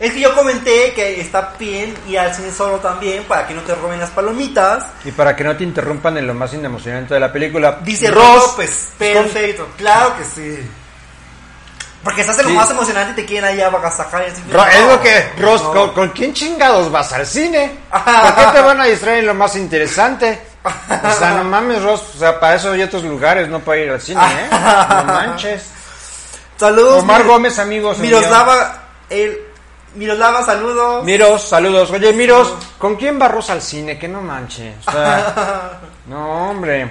Es que yo comenté que está bien ir al cine solo también para que no te roben las palomitas. y para que no te interrumpan en lo más emocionante de la película. Dice Ros Ross, López. Perfecto, claro que sí. Porque estás en lo más emocionante y te quieren allá agasajar. y así, Ro- es lo que, Ross, no. ¿con, con quién chingados vas al cine? ¿Por qué te van a distraer en lo más interesante? O sea, no mames, Ross, o sea, para eso hay otros lugares, no para ir al cine, ¿eh? No (laughs) manches. Saludos. Omar Gómez, amigos. Miroslava, el, Miroslava, saludos. Miros, saludos. Oye, Miros, ¿con quién va Rosa al cine? Que no manche. O sea, (laughs) no, hombre.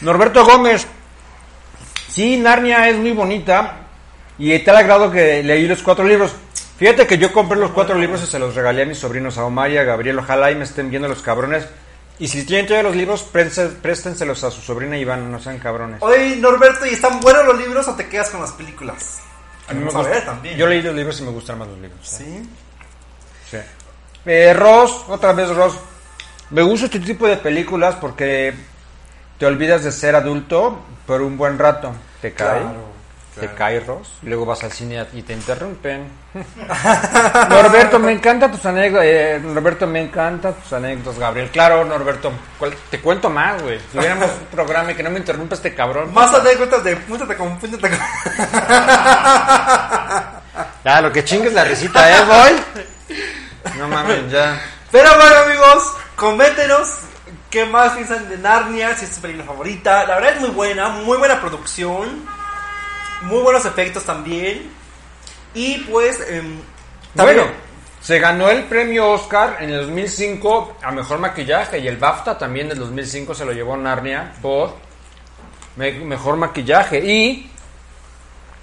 Norberto Gómez. Sí, Narnia es muy bonita. Y tal agrado que leí los cuatro libros. Fíjate que yo compré los cuatro libros y se los regalé a mis sobrinos, a Omar y a Gabriel. Ojalá y me estén viendo los cabrones. Y si tienen todos los libros, préstenselos a su sobrina Iván, no sean cabrones. Oye, Norberto, ¿y están buenos los libros o te quedas con las películas? A mí me gusta- ver también. Yo leí los libros y me gustan más los libros. ¿eh? Sí. Sí. Eh, Ross, otra vez Ross. Me gusta este tipo de películas porque te olvidas de ser adulto por un buen rato. Te cae. Claro, Te cae Ross. Y luego vas al cine y te interrumpen. (laughs) Norberto, me encantan tus anécdotas. eh, Norberto, me encantan tus anécdotas, Gabriel. Claro, Norberto. ¿cuál- Te cuento más, güey. Si tuviéramos un programa y que no me interrumpa este cabrón. Más anécdotas de púntate con púntate con. (laughs) Ya, lo que chingues la risita, ¿eh, boy? No mames, ya. Pero bueno, amigos, coméntenos qué más piensan de Narnia, si es su película favorita. La verdad es muy buena, muy buena producción, muy buenos efectos también. Y pues, también- Bueno, se ganó el premio Oscar en el 2005 a mejor maquillaje y el BAFTA también del 2005 se lo llevó Narnia por me- mejor maquillaje y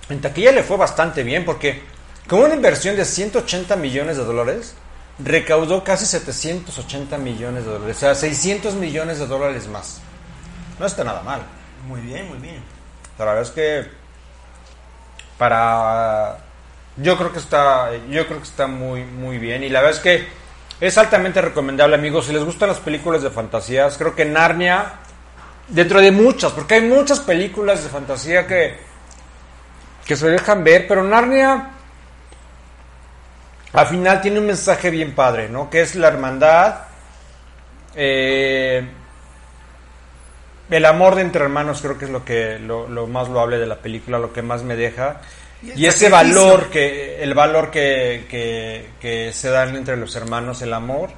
en taquilla le fue bastante bien porque con una inversión de 180 millones de dólares recaudó casi 780 millones de dólares, o sea, 600 millones de dólares más. No está nada mal. muy bien, muy bien. La verdad es que para yo creo que está yo creo que está muy muy bien y la verdad es que es altamente recomendable, amigos, si les gustan las películas de fantasías, creo que Narnia dentro de muchas, porque hay muchas películas de fantasía que que se dejan ver, pero Narnia al final tiene un mensaje bien padre, ¿no? Que es la hermandad, eh, el amor de entre hermanos creo que es lo que lo, lo más loable de la película, lo que más me deja. Y ese valor que, el valor que, que, que se dan entre los hermanos, el amor.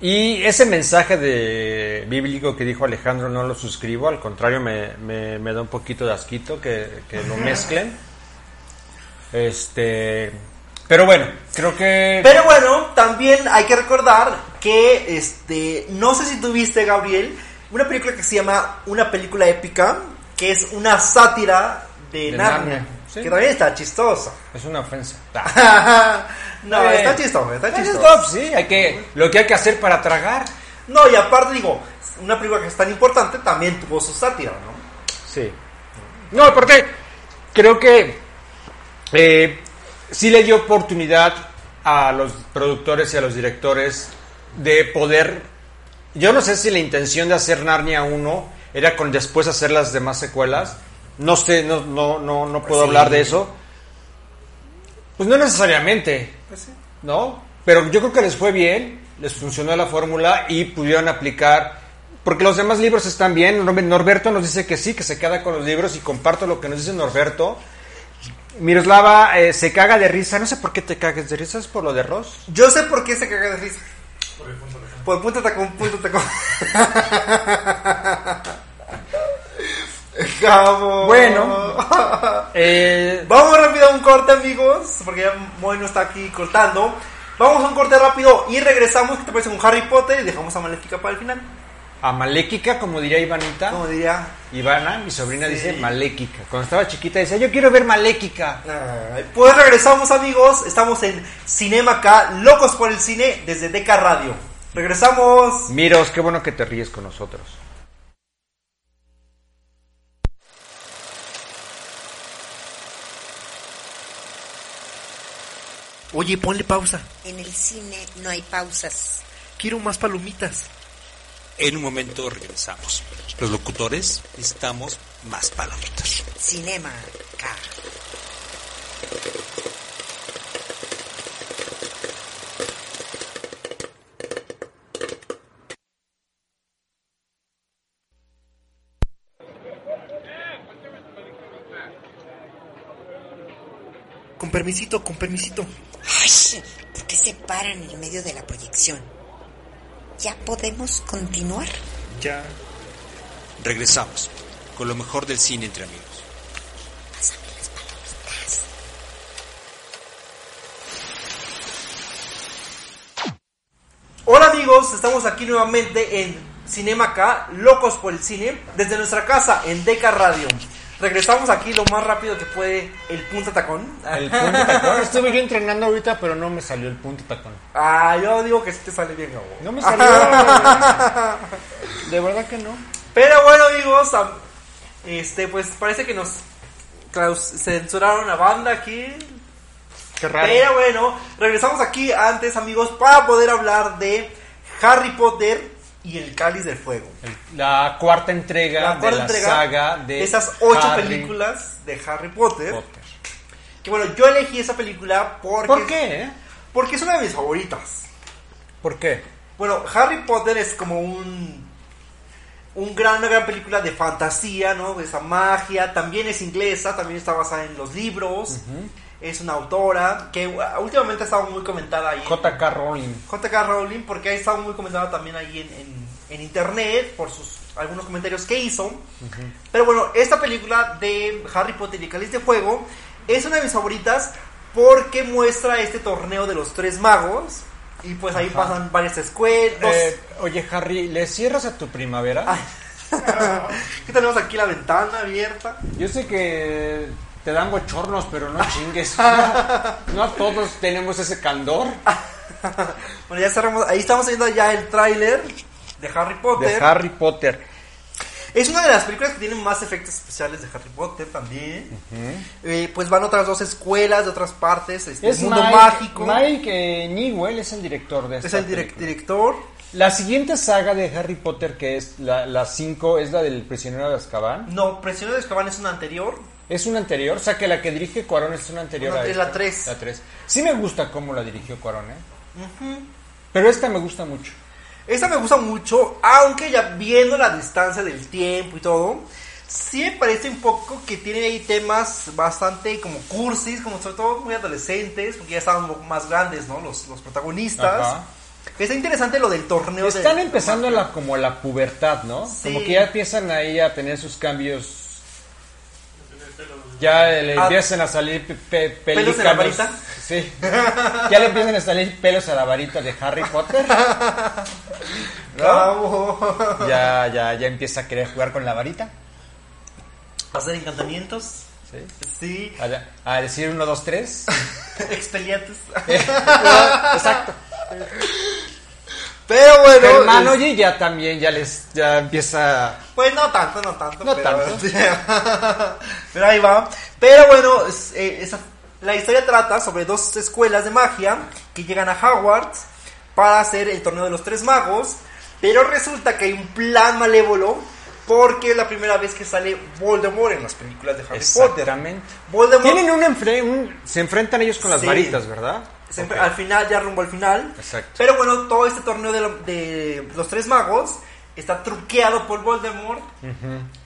Y ese mensaje de bíblico que dijo Alejandro no lo suscribo, al contrario me, me, me da un poquito de asquito que, que lo mezclen. Este, pero bueno, creo que Pero bueno, también hay que recordar que, este, no sé si tuviste, Gabriel, una película que se llama Una película épica, que es una sátira de, De Narnia, Narnia, sí. que también está chistosa. (laughs) es una ofensa. (laughs) no, Está chistosa, está chistoso, sí, hay que, lo que hay que hacer para tragar. No, y aparte digo, una película que es tan importante también tuvo su sátira, ¿no? Sí. No, porque creo que eh, sí le dio oportunidad a los productores y a los directores de poder. Yo no sé si la intención de hacer Narnia 1 era con después hacer las demás secuelas. No sé, no, no, no, no puedo Sí. hablar de eso. Pues no necesariamente. ¿no? Pero yo creo que les fue bien, les funcionó la fórmula y pudieron aplicar, porque los demás libros están bien. Nor- Norberto nos dice que sí, que se queda con los libros y comparto lo que nos dice Norberto. Miroslava eh, se caga de risa, no sé por qué te cagas de risa, es por lo de Ross. Yo sé por qué se caga de risa. Por el. Por punto tacón, punto tacón. (laughs) Cabo. Bueno. Eh, Vamos rápido a un corte, amigos, porque ya Moy no está aquí cortando. Vamos a un corte rápido y regresamos. ¿Qué te parece con Harry Potter? Y dejamos a Maléfica para el final. a Maléquica, como diría Ivanita. Como diría. Ivana, mi sobrina, Sí. dice Maléquica. Cuando estaba chiquita decía, yo quiero ver Maléquica. Ay, Pues regresamos amigos, estamos en Cinema K, locos por el cine desde Deca Radio. Regresamos. Miros, qué bueno que te ríes con nosotros. Oye, ponle pausa. En el cine no hay pausas. Quiero más palomitas. En un momento regresamos. Los locutores necesitamos más palomitas. Cinema K. Con permisito, con permisito. Ay, ¿por qué se paran en el medio de la proyección? ¿Ya podemos continuar? Ya. Regresamos con lo mejor del cine entre amigos. Pásame las palomitas. Hola amigos, estamos aquí nuevamente en Cinema K, locos por el cine, desde nuestra casa en Deca Radio. Regresamos aquí lo más rápido que puede el punta tacón. El punto tacón. (laughs) Estuve yo entrenando ahorita, pero no me salió el punto tacón. Ah, yo digo que sí te sale bien, Gabo. No me salió. (laughs) De verdad que no. Pero bueno amigos, am- este pues parece que nos censuraron la banda aquí. Qué raro. Pero bueno, regresamos aquí antes amigos para poder hablar de Harry Potter y el Cáliz del Fuego. La cuarta entrega La cuarta de la saga de esas ocho Harry películas de Harry Potter. Potter. Que bueno, yo elegí esa película porque, ¿Por qué? eh? porque es una de mis favoritas. ¿Por qué? Bueno, Harry Potter es como un, un gran, una gran película de fantasía, ¿no? De esa magia. También es inglesa, también está basada en los libros. Es una autora que uh, últimamente ha estado muy comentada ahí. JK Rowling. J.K. Rowling, porque ha estado muy comentada también ahí en, en- en internet por sus algunos comentarios que hizo. Pero bueno, esta película de Harry Potter y Cáliz de Fuego es una de mis favoritas porque muestra este torneo de los tres magos. Y pues ahí Ajá. pasan varias escuelas. Eh, oye, Harry, ¿le cierras a tu primavera? (laughs) ¿Qué tenemos aquí la ventana abierta? Yo sé que te dan bochornos, pero no chingues. (laughs) no todos tenemos ese candor (laughs) Bueno, ya cerramos. Ahí estamos viendo ya el tráiler de Harry Potter. de Harry Potter. Es una de las películas que tienen más efectos especiales de Harry Potter también. Eh, pues van otras dos escuelas de otras partes. Este, Es mundo Mike, mágico. Mike eh, Newell es el director de esta es el película. director. La siguiente saga de Harry Potter, que es la 5, es la del prisionero de Azkaban. No, Prisionero de Azkaban es una anterior. Es una anterior, o sea que la que dirige Cuarón es una anterior Una- a esta. la tres. La 3. Sí me gusta cómo la dirigió Cuarón, ¿eh? Pero esta me gusta mucho. Esta me gusta mucho, aunque ya viendo la distancia del tiempo y todo, sí me parece un poco que tiene ahí temas bastante como cursis, como sobre todo muy adolescentes, porque ya estaban más grandes, ¿no? Los, los protagonistas. Ajá. Está interesante lo del torneo. de- Están empezando la, como la pubertad, ¿no? Sí. Como que ya empiezan ahí a tener sus cambios. Ya le Ah. empiezan a salir pe- pe- ¿Pelos en la varita? Sí. (laughs) Ya le empiezan a salir pelos a la varita de Harry Potter. (laughs) ¿No? Bravo. Ya, ya, ya empieza a querer jugar con la varita. Hacer encantamientos. Sí. Sí. A, a decir uno, dos, tres. (laughs) Expeliates. Exacto. Pero bueno. Hermano, es- ya también, ya les, ya empieza. Pues no tanto, no tanto. No pero, tanto. (laughs) pero ahí va. Pero bueno, es- eh, esa- la historia trata sobre dos escuelas de magia que llegan a Hogwarts para hacer el torneo de los tres magos. Pero resulta que hay un plan malévolo porque es la primera vez que sale Voldemort en las películas de Harry Potter. Exactamente. Voldemort Tienen un, enfre- un- Se enfrentan ellos con las Sí. varitas, ¿verdad? Siempre al final, ya rumbo al final. Exacto. Pero bueno, todo este torneo de, lo- de los tres magos está truqueado por Voldemort.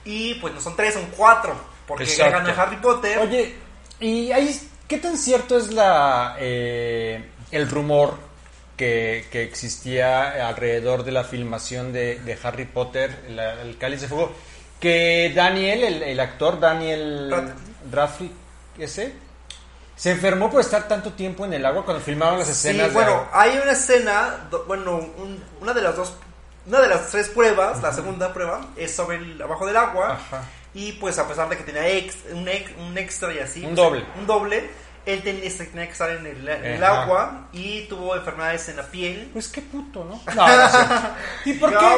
Y pues no son tres, son cuatro. Porque Exacto. gana Harry Potter. Oye, ¿y ahí qué tan cierto es la eh, el rumor que, que existía alrededor de la filmación de, de Harry Potter, la- el Cáliz de Fuego? Que Daniel, el, el actor Daniel. Radcliffe, ese, se enfermó por estar tanto tiempo en el agua cuando filmaban las sí, escenas. de- bueno, hay una escena, bueno, un- una de las dos una de las tres pruebas, la segunda prueba, es sobre el abajo del agua. Ajá. Y pues a pesar de que tenía ex, un, ex- un extra y así. Un pues, doble. Un doble. Él tenía, tenía que estar en el, en el agua y tuvo enfermedades en la piel. Pues qué puto, ¿no? No, no sé. ¿Y por qué?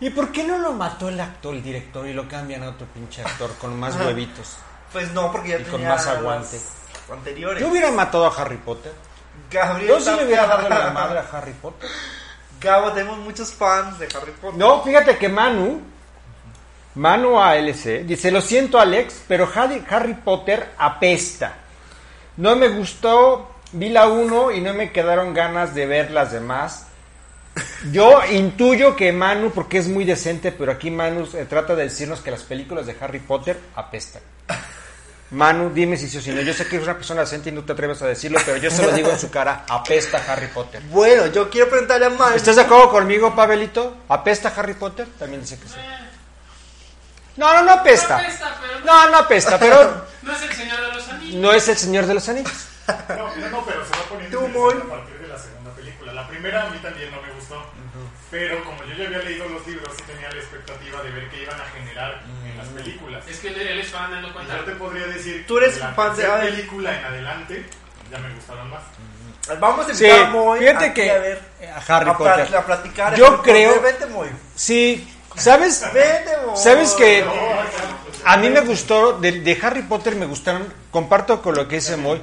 ¿Y por qué no lo mató el actor, el director, y lo cambian a otro pinche actor con más huevitos? Pues no, porque ya Y tenía con más aguante. las anteriores. Yo hubiera matado a Harry Potter. Gabriel Yo sí le hubiera dado la madre a Harry Potter. Gabo, tenemos muchos fans de Harry Potter. No, fíjate que Manu, Manu ALC, dice, lo siento Alex, pero Harry, Harry Potter apesta. No me gustó, vi la 1 y no me quedaron ganas de ver las demás. Yo intuyo que Manu, porque es muy decente, pero aquí Manu eh, trata de decirnos que las películas de Harry Potter apestan. Manu, dime si sí o si no. Yo sé que eres una persona decente y no te atreves a decirlo, pero yo se lo digo en su cara, apesta Harry Potter. Bueno, yo quiero preguntarle a Manu. ¿Estás de acuerdo conmigo, Pavelito? ¿Apesta Harry Potter? También dice que sí. No, no, no apesta. No apesta, pero- No, no apesta, pero No es el Señor de los Anillos. no es el Señor de los Anillos. No, no, no, pero se va poniendo Tú, a partir de la segunda película. La primera a mí también no. Pero como yo ya había leído los libros, sí tenía la expectativa de ver qué iban a generar en las películas. Es que él, es fan, él lo Y cuenta. yo te podría decir Tú eres que la fan de- tercera a ver. película en adelante ya me gustaron más. Vamos a Sí, invitar a Moy fíjate aquí que a ver. a Harry a, Potter. a platicar. Yo Harry Potter. creo- Vente, Moy. Sí, ¿sabes? (laughs) Vente, Moy. ¿Sabes que A mí me gustó, de, de Harry Potter me gustaron, comparto con lo que dice Moy,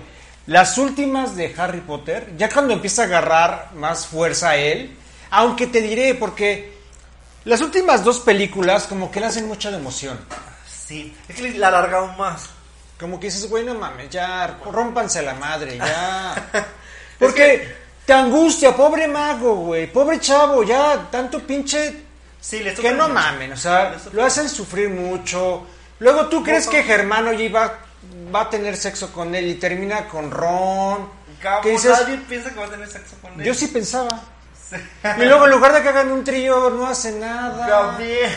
las últimas de Harry Potter, ya cuando empieza a agarrar más fuerza a él, aunque te diré, porque las últimas dos películas como que le hacen mucha de emoción. Sí, es que la alargaron más. Como que dices, güey, no mames, ya, rómpanse la madre, ya. (laughs) Porque te angustia, pobre mago, güey, pobre chavo, ya, tanto pinche Sí, le que no mucho. mamen, o sea, lo hacen sufrir mucho. Luego tú crees que Germano ya iba, va a tener sexo con él y termina con Ron. Gabo, ¿Qué dices? nadie piensa que va a tener sexo con él. Yo sí pensaba. Y luego en lugar de que hagan un trío, no hacen nada. Gabriel.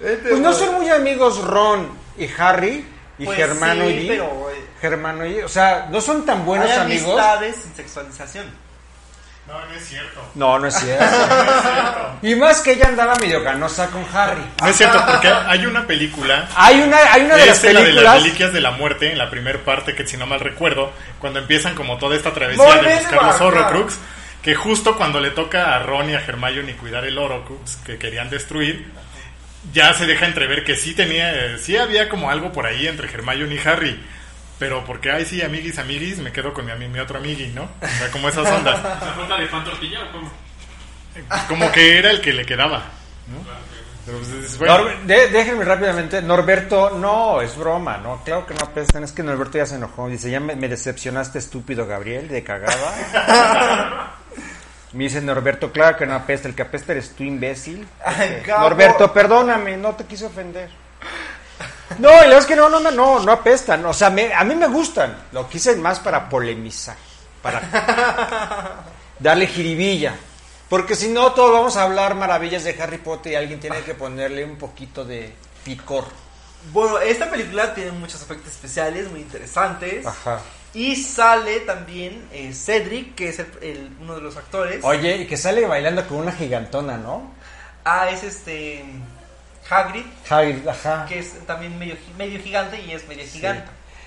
Vente, Pues no son muy amigos Ron y Harry y Pues Germano sí, y pero, Germano y, o sea, no son tan buenos Hay amigos. amistades sin sexualización. No, no es cierto. No, (laughs) no es cierto. y más que ella andaba medio ganosa con Harry. No es cierto, porque hay una película Hay una, hay una de las es la de las películas. reliquias de la muerte, en la primera parte, que si no mal recuerdo, cuando empiezan como toda esta travesía de buscar los. Horrocrux, que justo cuando le toca a Ron y a Hermione cuidar el Horrocrux que querían destruir, ya se deja entrever que sí tenía, eh, sí había como algo por ahí entre Hermione y Harry. Pero porque, ay, sí, amiguis, amiguis, me quedo con mi, mi otro amigui, ¿no? O sea, como esas ondas. (laughs) ¿Se falta de pan tortilla o cómo? Como que era el que le quedaba, ¿no? Pero, pues, es- bueno. Nor- de- déjenme rápidamente. Norberto, no, es broma, ¿no? Claro que no apestan. Es que Norberto ya se enojó. Dice, ya me, me decepcionaste, estúpido Gabriel, de cagada. (laughs) me dice Norberto, claro que no apesta. El que apesta eres tú, imbécil. Ay, Este. Norberto, perdóname, no te quise ofender. No, y la verdad es que no, no, no, no, no apestan. O sea, me- a mí me gustan. Lo quise más para polemizar. Para (laughs) darle jiribilla. Porque si no, todos vamos a hablar maravillas de Harry Potter y alguien tiene que ponerle un poquito de picor. Bueno, esta película tiene muchos efectos especiales muy interesantes. Ajá. Y sale también eh, Cedric, que es el- el- uno de los actores. Oye, y que sale bailando con una gigantona, ¿no? Ah, es este. Hagrid, Hagrid, ajá. que es también medio, medio gigante y es medio gigante.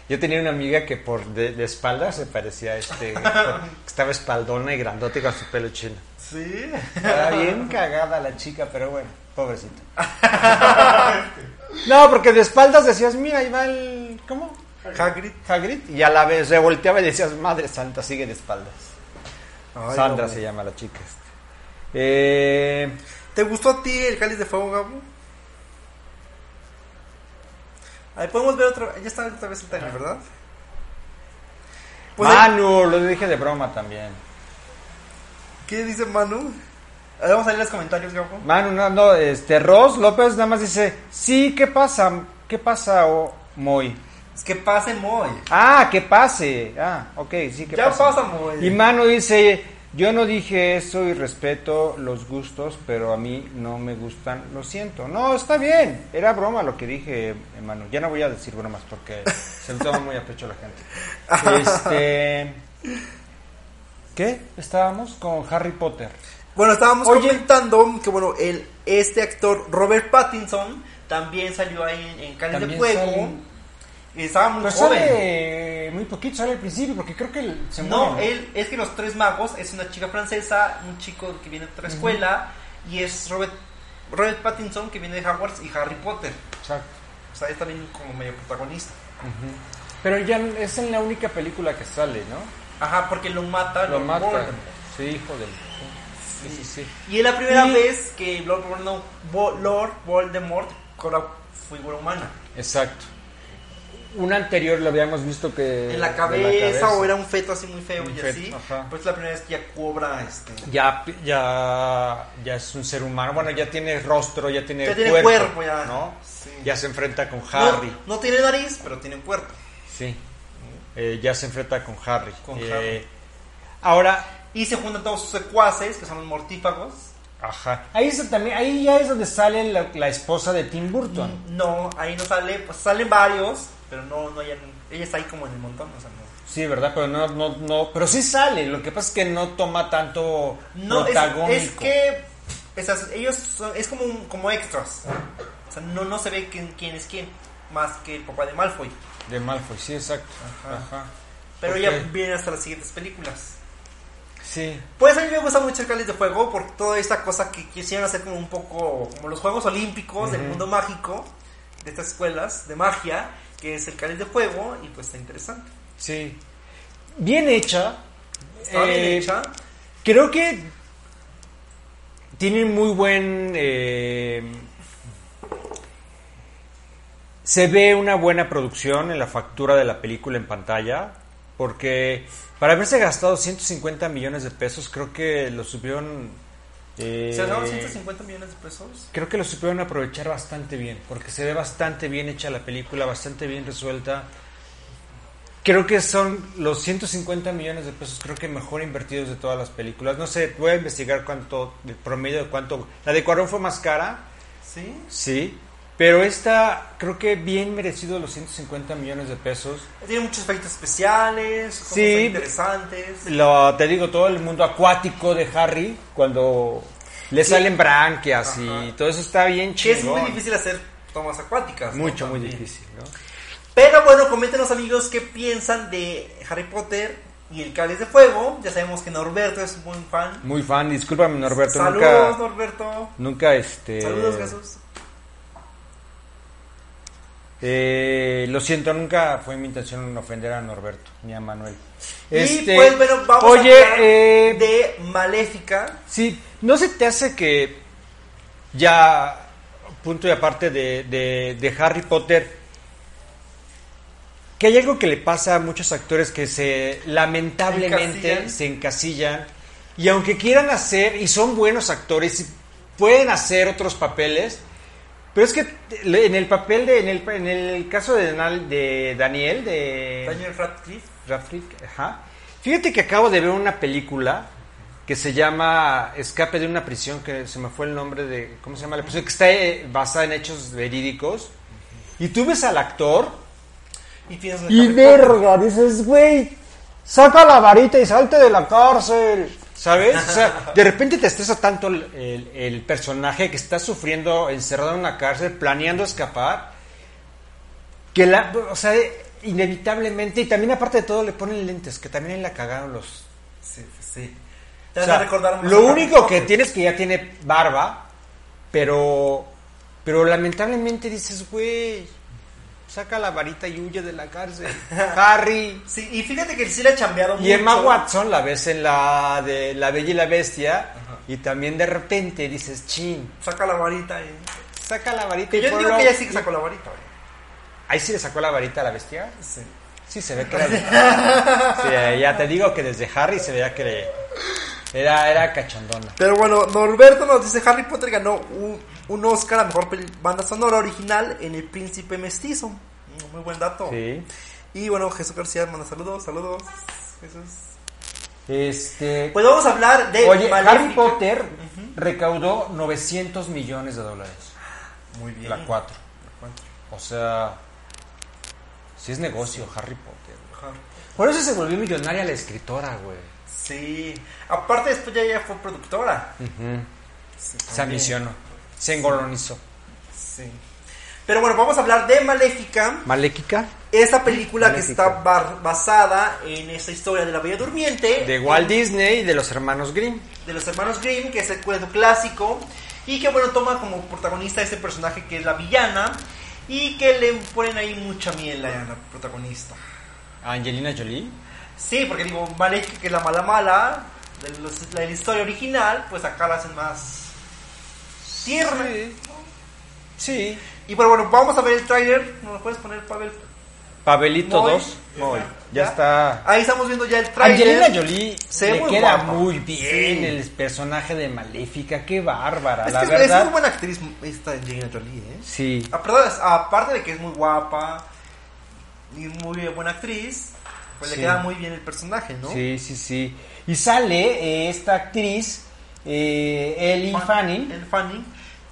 Yo tenía una amiga que por de, de espalda se parecía a este. (laughs) estaba espaldona y grandota y con su pelo chino. Sí. Estaba bien cagada la chica, pero bueno, pobrecita. (laughs) No, porque de espaldas decías, mira, ahí va el. ¿Cómo? Hagrid. Hagrid. Y a la vez revolteaba y decías, madre santa, sigue de espaldas. Ay, Sandra se llama la chica. esta. Eh, ¿Te gustó a ti el cáliz de fuego, Gabo? Ahí podemos ver otra Ya está otra vez el timer, ¿verdad? Pues ahí- Manu, lo dije de broma también. ¿Qué dice Manu? Vamos a leer los comentarios, Gabo. Manu, no, no, este, Ross López nada más dice, sí, ¿qué pasa? ¿Qué pasa, o Moy? Es que pase Moy. Ah, que pase. Ah, ok, sí, que Ya pasa, Moy. Y Manu dice, yo no dije eso y respeto los gustos, pero a mí no me gustan, lo siento. No, está bien, era broma lo que dije, Manu. Ya no voy a decir bromas porque (laughs) se me toma muy a pecho la gente. Este... ¿Qué? Estábamos con Harry Potter. Bueno, estábamos Oye. comentando que, bueno, el, este actor Robert Pattinson también salió ahí en, en Cáliz de Fuego. sale- Y estaba muy joven. sale muy poquito, sale al principio, porque creo que él se No, muere. él es que los tres magos es una chica francesa, un chico que viene de otra escuela y es Robert, Robert Pattinson que viene de Hogwarts y Harry Potter. Exacto. O sea, es también como medio protagonista. Pero ya es en la única película que sale, ¿no? Ajá, porque lo mata. Lo Lord mata. Voldemort. Sí, hijo del... Sí, sí, sí. Y es la primera Y- vez que Lord Lord Voldemort cobra figura humana. Exacto. Un anterior lo habíamos visto que... En la cabeza, o era un feto así muy feo Un y feto, así. ajá. Pues es la primera vez que ya cobra este. Ya, ya, ya es un ser humano. Bueno, ya tiene rostro, ya tiene Ya tiene cuerpo, cuerpo, ya. ¿no? Sí. Ya se enfrenta con Harry. no tiene nariz, pero tiene cuerpo. Sí. Eh, ya se enfrenta con Harry. Con Eh, Harry. Ahora, Y se juntan todos sus secuaces, que son los mortífagos. ajá. Ahí, es también, ahí ya es donde sale la, la esposa de Tim Burton. No, ahí no sale, pues salen varios, pero no, no hay, ella está ahí como en el montón, o sea, no. Sí, ¿verdad? Pero no, no, no, pero sí sale. Lo que pasa es que no toma tanto No, es, protagónico. es que esas- ellos son, es como un- como extras. O sea, no, no se ve quién, quién es quién, más que el papá de Malfoy. De Malfoy, sí, exacto. Ajá. Ajá. Pero Ok. ya viene hasta las siguientes películas. Sí. Pues a mí me gusta mucho el Cáliz de Fuego por toda esta cosa que quisieron hacer como un poco como los Juegos Olímpicos del mundo mágico de estas escuelas de magia, que es el Cáliz de Fuego, y pues está interesante. Sí. Bien hecha. Está bien Eh, hecha. Creo que tiene muy buen... eh, se ve una buena producción en la factura de la película en pantalla, porque para haberse gastado 150 millones de pesos, creo que lo supieron... eh, ¿Se ganaron 150 millones de pesos? Creo que lo supieron aprovechar bastante bien, porque se ve bastante bien hecha la película, bastante bien resuelta. Creo que son los 150 millones de pesos, creo que mejor invertidos de todas las películas. No sé, voy a investigar cuánto, el promedio de cuánto. La de Cuarón fue más cara, Sí. sí, pero esta creo que bien merecido los 150 millones de pesos. Tiene muchos efectos especiales, cosas Sí. interesantes. Lo, te digo, todo el mundo acuático de Harry, cuando le salen branquias y todo eso está bien Que es chido. muy difícil hacer tomas acuáticas. ¿no? Mucho, muy difícil, ¿no? Pero bueno, coméntenos amigos qué piensan de Harry Potter y el Cáliz de Fuego. Ya sabemos que Norberto es un buen fan. Muy fan, discúlpame Norberto, Saludos, nunca, Norberto. nunca este... Saludos, Jesús. Eh, lo siento, nunca fue mi intención ofender a Norberto ni a Manuel. y pues bueno, vamos oye, a hablar eh, de Maléfica. sí, ¿no se te hace que ya, punto y aparte de, de- de Harry Potter, que hay algo que le pasa a muchos actores que se lamentablemente Encasillan. se encasillan y aunque quieran hacer y son buenos actores y pueden hacer otros papeles, pero es que en el papel de en el, en el caso de, Daniel de Daniel Radcliffe. Radcliffe, ajá. Fíjate que acabo de ver una película que se llama Escape de una prisión, que se me fue el nombre de, ¿cómo se llama? La prisión que está eh, basada en hechos verídicos. Y tú ves al actor Y y verga, dices, güey, saca la varita y salte de la cárcel. ¿Sabes? O sea, de repente te estresa tanto el, el- el personaje que está sufriendo encerrado en una cárcel, planeando escapar, que la, o sea, inevitablemente, y también aparte de todo le ponen lentes, que también la cagaron los... Sí, sí. Te O sea, recordar lo único que tienes que ya tiene barba, pero, pero lamentablemente dices, güey, saca la varita y huye de la cárcel. (laughs) Harry. Sí, y fíjate que sí le ha chambeado Y mucho. Emma Watson la ves en la de La Bella y la Bestia y también de repente dices, chin, Saca la varita y... saca la varita Que y yo digo ponlo". que ella sí que sacó la varita. Ahí sí le sacó la varita a la bestia. Sí. Sí, se ve que era... (laughs) Sí, ya te digo que desde Harry se veía que le- era, era cachondona. Pero bueno, Norberto nos dice Harry Potter ganó un, un Oscar a mejor banda sonora original en El Príncipe Mestizo. Mm, Muy buen dato. Sí. Y bueno, Jesús García manda saludos, saludos. Jesús. Este... Pues vamos a hablar de Oye, Maléfica. Harry Potter recaudó 900 millones de dólares. Muy bien. La 4. O sea, si es negocio Harry Potter. Por eso se volvió millonaria la escritora, güey. Sí. Aparte después ya ella fue productora. Sí, Se ambicionó, se engolonizó. Sí. Pero bueno, vamos a hablar de Maléfica. Maléquica, Esta película que Maléfica. está bar- basada en esta historia de la Bella Durmiente. de Walt Disney y de los hermanos Grimm. de los hermanos Grimm, que es el cuento clásico, y que bueno, toma como protagonista a este personaje que es la villana, y que le ponen ahí mucha miel a la protagonista. Angelina Jolie. Sí, porque digo, Maléfica, que es la mala mala, de, los- de la historia original, pues acá la hacen más tierna. Sí. Y bueno, bueno, vamos a ver el tráiler, ¿nos lo puedes poner, Pavel? Pavelito Moy. 2. Moy, ya está. Ahí estamos viendo ya el tráiler. Angelina Jolie Se le muy queda guapa. muy bien Sí. el personaje de Maléfica, qué bárbara, Es, la que es- es verdad. muy buena actriz esta Angelina Jolie, ¿eh? Sí. Aparte, aparte de que es muy guapa y muy buena actriz, pues Sí. le queda muy bien el personaje, ¿no? Sí, sí, sí. Y sale eh, esta actriz, eh, Ellie Fan- Fanning, Fanning,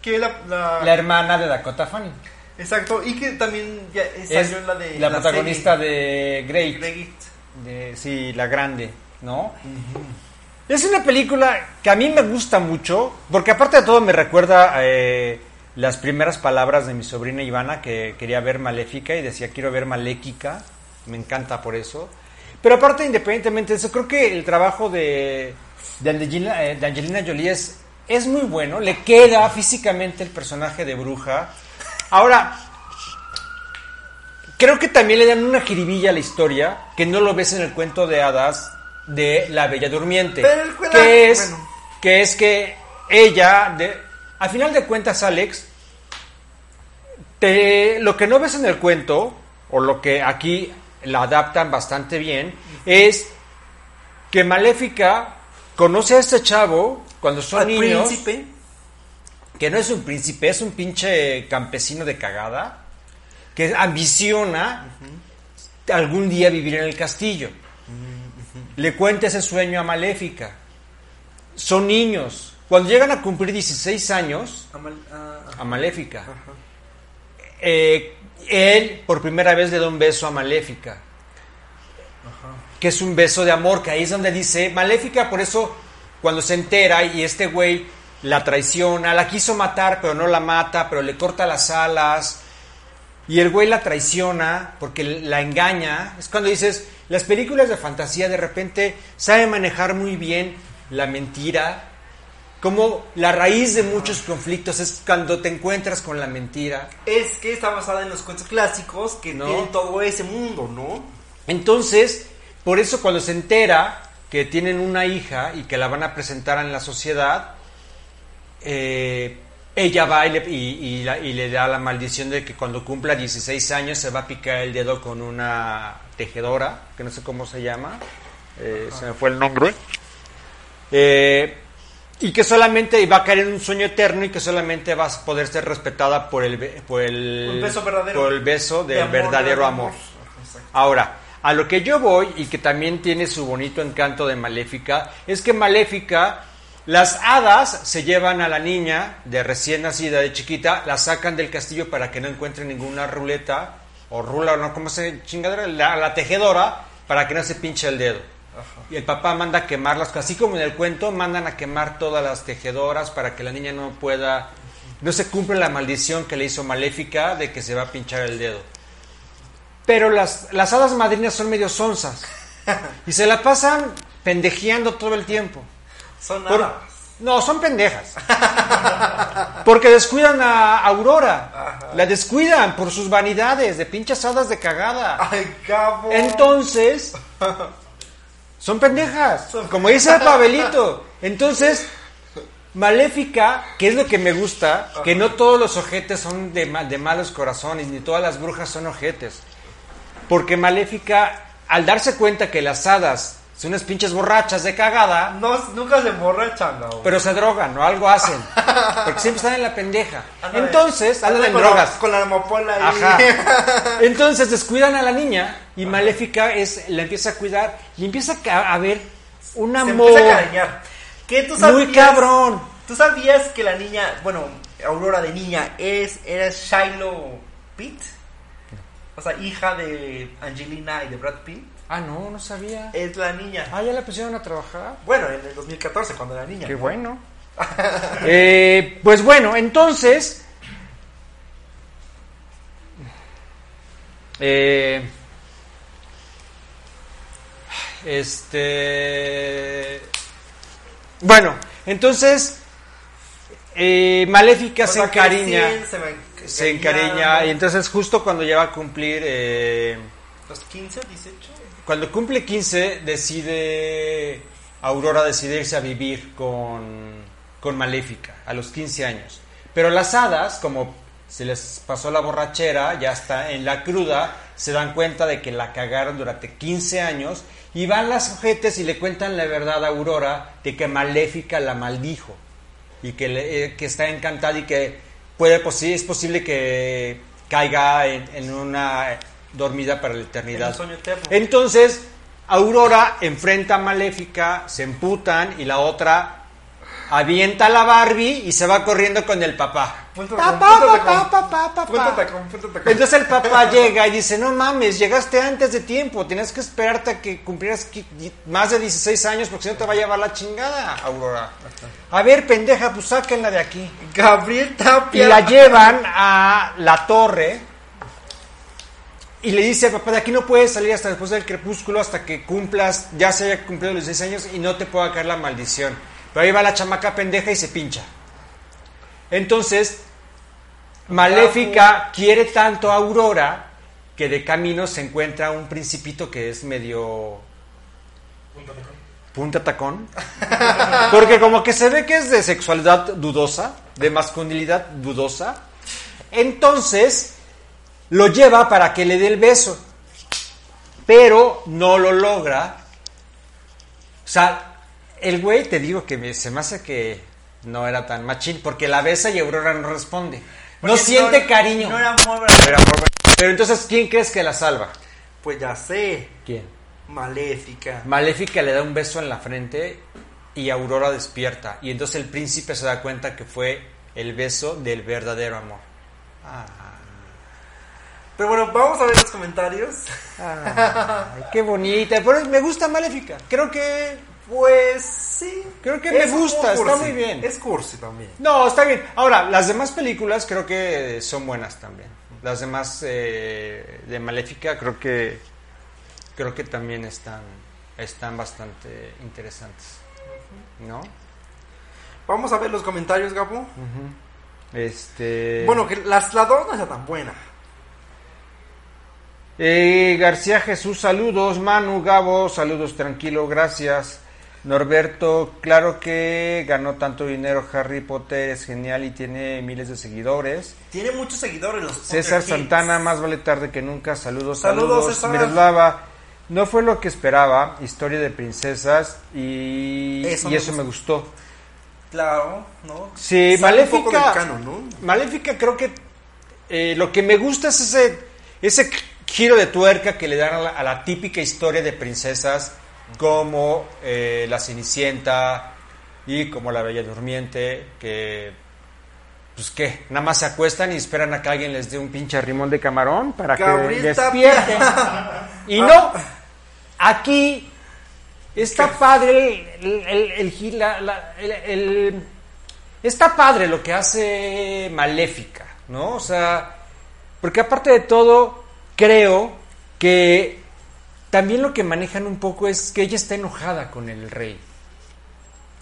que la, la- la hermana de Dakota Fanning. Exacto, y que también ya Es salió en la de... la protagonista de Great. Great. de sí, la grande, ¿no? Es una película que a mí me gusta mucho, porque aparte de todo me recuerda eh, las primeras palabras de mi sobrina Ivana, que quería ver Maléfica y decía quiero ver Maléquica, me encanta por eso. Pero aparte, independientemente de eso, creo que el trabajo de, de, Angelina, eh, de Angelina Jolie es, es muy bueno, le queda físicamente el personaje de bruja. Ahora, Creo que también le dan una jiribilla a la historia que no lo ves en el cuento de hadas de La Bella Durmiente. Pero el cuento- que es bueno. que es que ella, de, a final de cuentas, Alex, te, lo que no ves en el cuento, o lo que aquí la adaptan bastante bien, es que Maléfica conoce a este chavo cuando son Al niños príncipe. que no es un príncipe, es un pinche campesino de cagada, que ambiciona algún día vivir en el castillo. Le cuenta ese sueño a Maléfica. Son niños. Cuando llegan a cumplir 16 años, Amal- a Maléfica, eh, él por primera vez le da un beso a Maléfica. Que es un beso de amor, que ahí es donde dice, Maléfica, por eso cuando se entera y este güey la traiciona, la quiso matar, pero no la mata, pero le corta las alas, y el güey la traiciona porque la engaña, es cuando dices, las películas de fantasía de repente saben manejar muy bien la mentira, como la raíz de muchos conflictos es cuando te encuentras con la mentira. Es que está basada en los cuentos clásicos que No. tienen todo ese mundo, ¿no? Entonces, por eso cuando se entera que tienen una hija y que la van a presentar en la sociedad, eh, ella va y le, y- y la- y le da la maldición de que cuando cumpla 16 años se va a picar el dedo con una tejedora, que no sé cómo se llama, eh, se me fue el nombre. Eh, y que solamente va a caer en un sueño eterno y que solamente va a poder ser respetada por el, por el, beso verdadero. por el beso De del amor, verdadero de amor. Ahora, a lo que yo voy y que también tiene su bonito encanto de Maléfica, es que Maléfica, las hadas se llevan a la niña de recién nacida, de chiquita, la sacan del castillo para que no encuentre ninguna ruleta o rula o no, ¿cómo se chingadera? La, la tejedora para que no se pinche el dedo. Y el papá manda a quemarlas, así como en el cuento, mandan a quemar todas las tejedoras para que la niña no pueda, no se cumple la maldición que le hizo Maléfica de que se va a pinchar el dedo. Pero las, las hadas madrinas son medio sonzas. (laughs) Y se la pasan pendejeando todo el tiempo. Son Por- hadas. no, son pendejas. Porque descuidan a Aurora. La descuidan por sus vanidades de pinches hadas de cagada. Ay, cabo. Entonces, (laughs) son pendejas. Como dice el Pavelito. Entonces, Maléfica, que es lo que me gusta, que no todos los ojetes son de, de malos corazones, ni todas las brujas son ojetes. Porque Maléfica, al darse cuenta que las hadas son unas pinches borrachas de cagada, No, nunca se emborrachan, no. pero se drogan o algo hacen. Porque siempre están en la pendeja. (laughs) Anda Entonces, anda andan en con la- drogas. con la amapola ahí. Ajá. (laughs) Entonces descuidan a la niña y Maléfica es, la empieza a cuidar y empieza a, a ver un Se amor empieza a cariñar. ¿Qué tú sabías? muy cabrón. ¿Tú sabías que la niña, bueno, Aurora de niña, es, era Shiloh Pitt? O sea, hija de Angelina y de Brad Pitt. Ah, no, no sabía. Es la niña. Ah, ya la pusieron a trabajar. Bueno, en el 2014, cuando era niña. Qué bueno. (laughs) Eh, pues bueno, entonces. eh, este. Bueno, entonces. eh, Maléfica se Cuando encariña. crecen, se, me- Se encariña. ¿no? Y entonces, justo cuando ya va a cumplir. eh, ¿Los 15 o 18? cuando cumple 15, decide. Aurora decide irse a vivir con, con Maléfica a los 15 años. Pero las hadas, como se les pasó la borrachera, ya está en la cruda, se dan cuenta de que la cagaron durante 15 años y van las ojetes y le cuentan la verdad a Aurora de que Maléfica la maldijo y que, le- eh, que está encantada y que puede posi- es posible que caiga en, en una dormida para la eternidad. En un sueño eterno. Entonces, Aurora enfrenta a Maléfica, se emputan y la otra avienta a la Barbie y se va corriendo con el papá. Punto Papá, punto papá, papá, papá. Punto. Entonces el papá (laughs) llega y dice, no mames, llegaste antes de tiempo, tienes que esperarte a que cumplieras más de 16 años porque si no te va a llevar la chingada, Aurora. A ver, pendeja, pues sáquenla de aquí. Gabriel Y Tapia. la llevan a la torre y le dice papá, de aquí no puedes salir hasta después del crepúsculo, hasta que cumplas, ya se haya cumplido los 16 años y no te pueda caer la maldición. Pero ahí va la chamaca pendeja y se pincha. Entonces, Maléfica quiere tanto a Aurora que de camino se encuentra un principito que es medio punta tacón. Porque como que se ve que es de sexualidad dudosa, de masculinidad dudosa. Entonces lo lleva para que le dé el beso. Pero no lo logra. O sea, el güey te digo que me- se me hace que no era tan machín, porque la besa y Aurora no responde. No siente no- cariño. No era amor. Pero, pero entonces, ¿quién crees que la salva? Pues ya sé. ¿Quién? Maléfica. Maléfica le da un beso en la frente y Aurora despierta. Y entonces el príncipe se da cuenta que fue el beso del verdadero amor. Pero bueno, vamos a ver los comentarios. Ay, qué bonita. Pero me gusta Maléfica. Creo que... Pues sí. Creo que me gusta, está muy bien. Es cursi también. No, está bien. Ahora, las demás películas creo que son buenas también. Las demás eh, de Maléfica creo que creo que también están están bastante interesantes. ¿No? Vamos a ver los comentarios, Gabo. Este Bueno, que las, la 2 no está tan buena. Eh, García Jesús, saludos. Manu, Gabo, saludos, tranquilo, gracias. Norberto, claro que ganó tanto dinero. Harry Potter es genial y tiene miles de seguidores. Tiene muchos seguidores los César Potter Kids. Santana, más vale tarde que nunca. Saludos, Saludos, saludos. César. Miroslava, no fue lo que esperaba. Historia de princesas y Eso y me eso me gustó. gustó. Claro, ¿no? Sí, Sale un poco Maléfica. del canon, ¿no? Maléfica creo que eh, lo que me gusta es ese, ese giro de tuerca que le dan a la, a la típica historia de princesas como eh, la Cenicienta y como la Bella Durmiente que pues qué, nada más se acuestan y esperan a que alguien les dé un pinche rimón de camarón para que despierten. (laughs) Y no, aquí está padre el- está padre lo que hace Maléfica, ¿no? O sea, porque aparte de todo, creo que también lo que manejan un poco es que ella está enojada con el rey.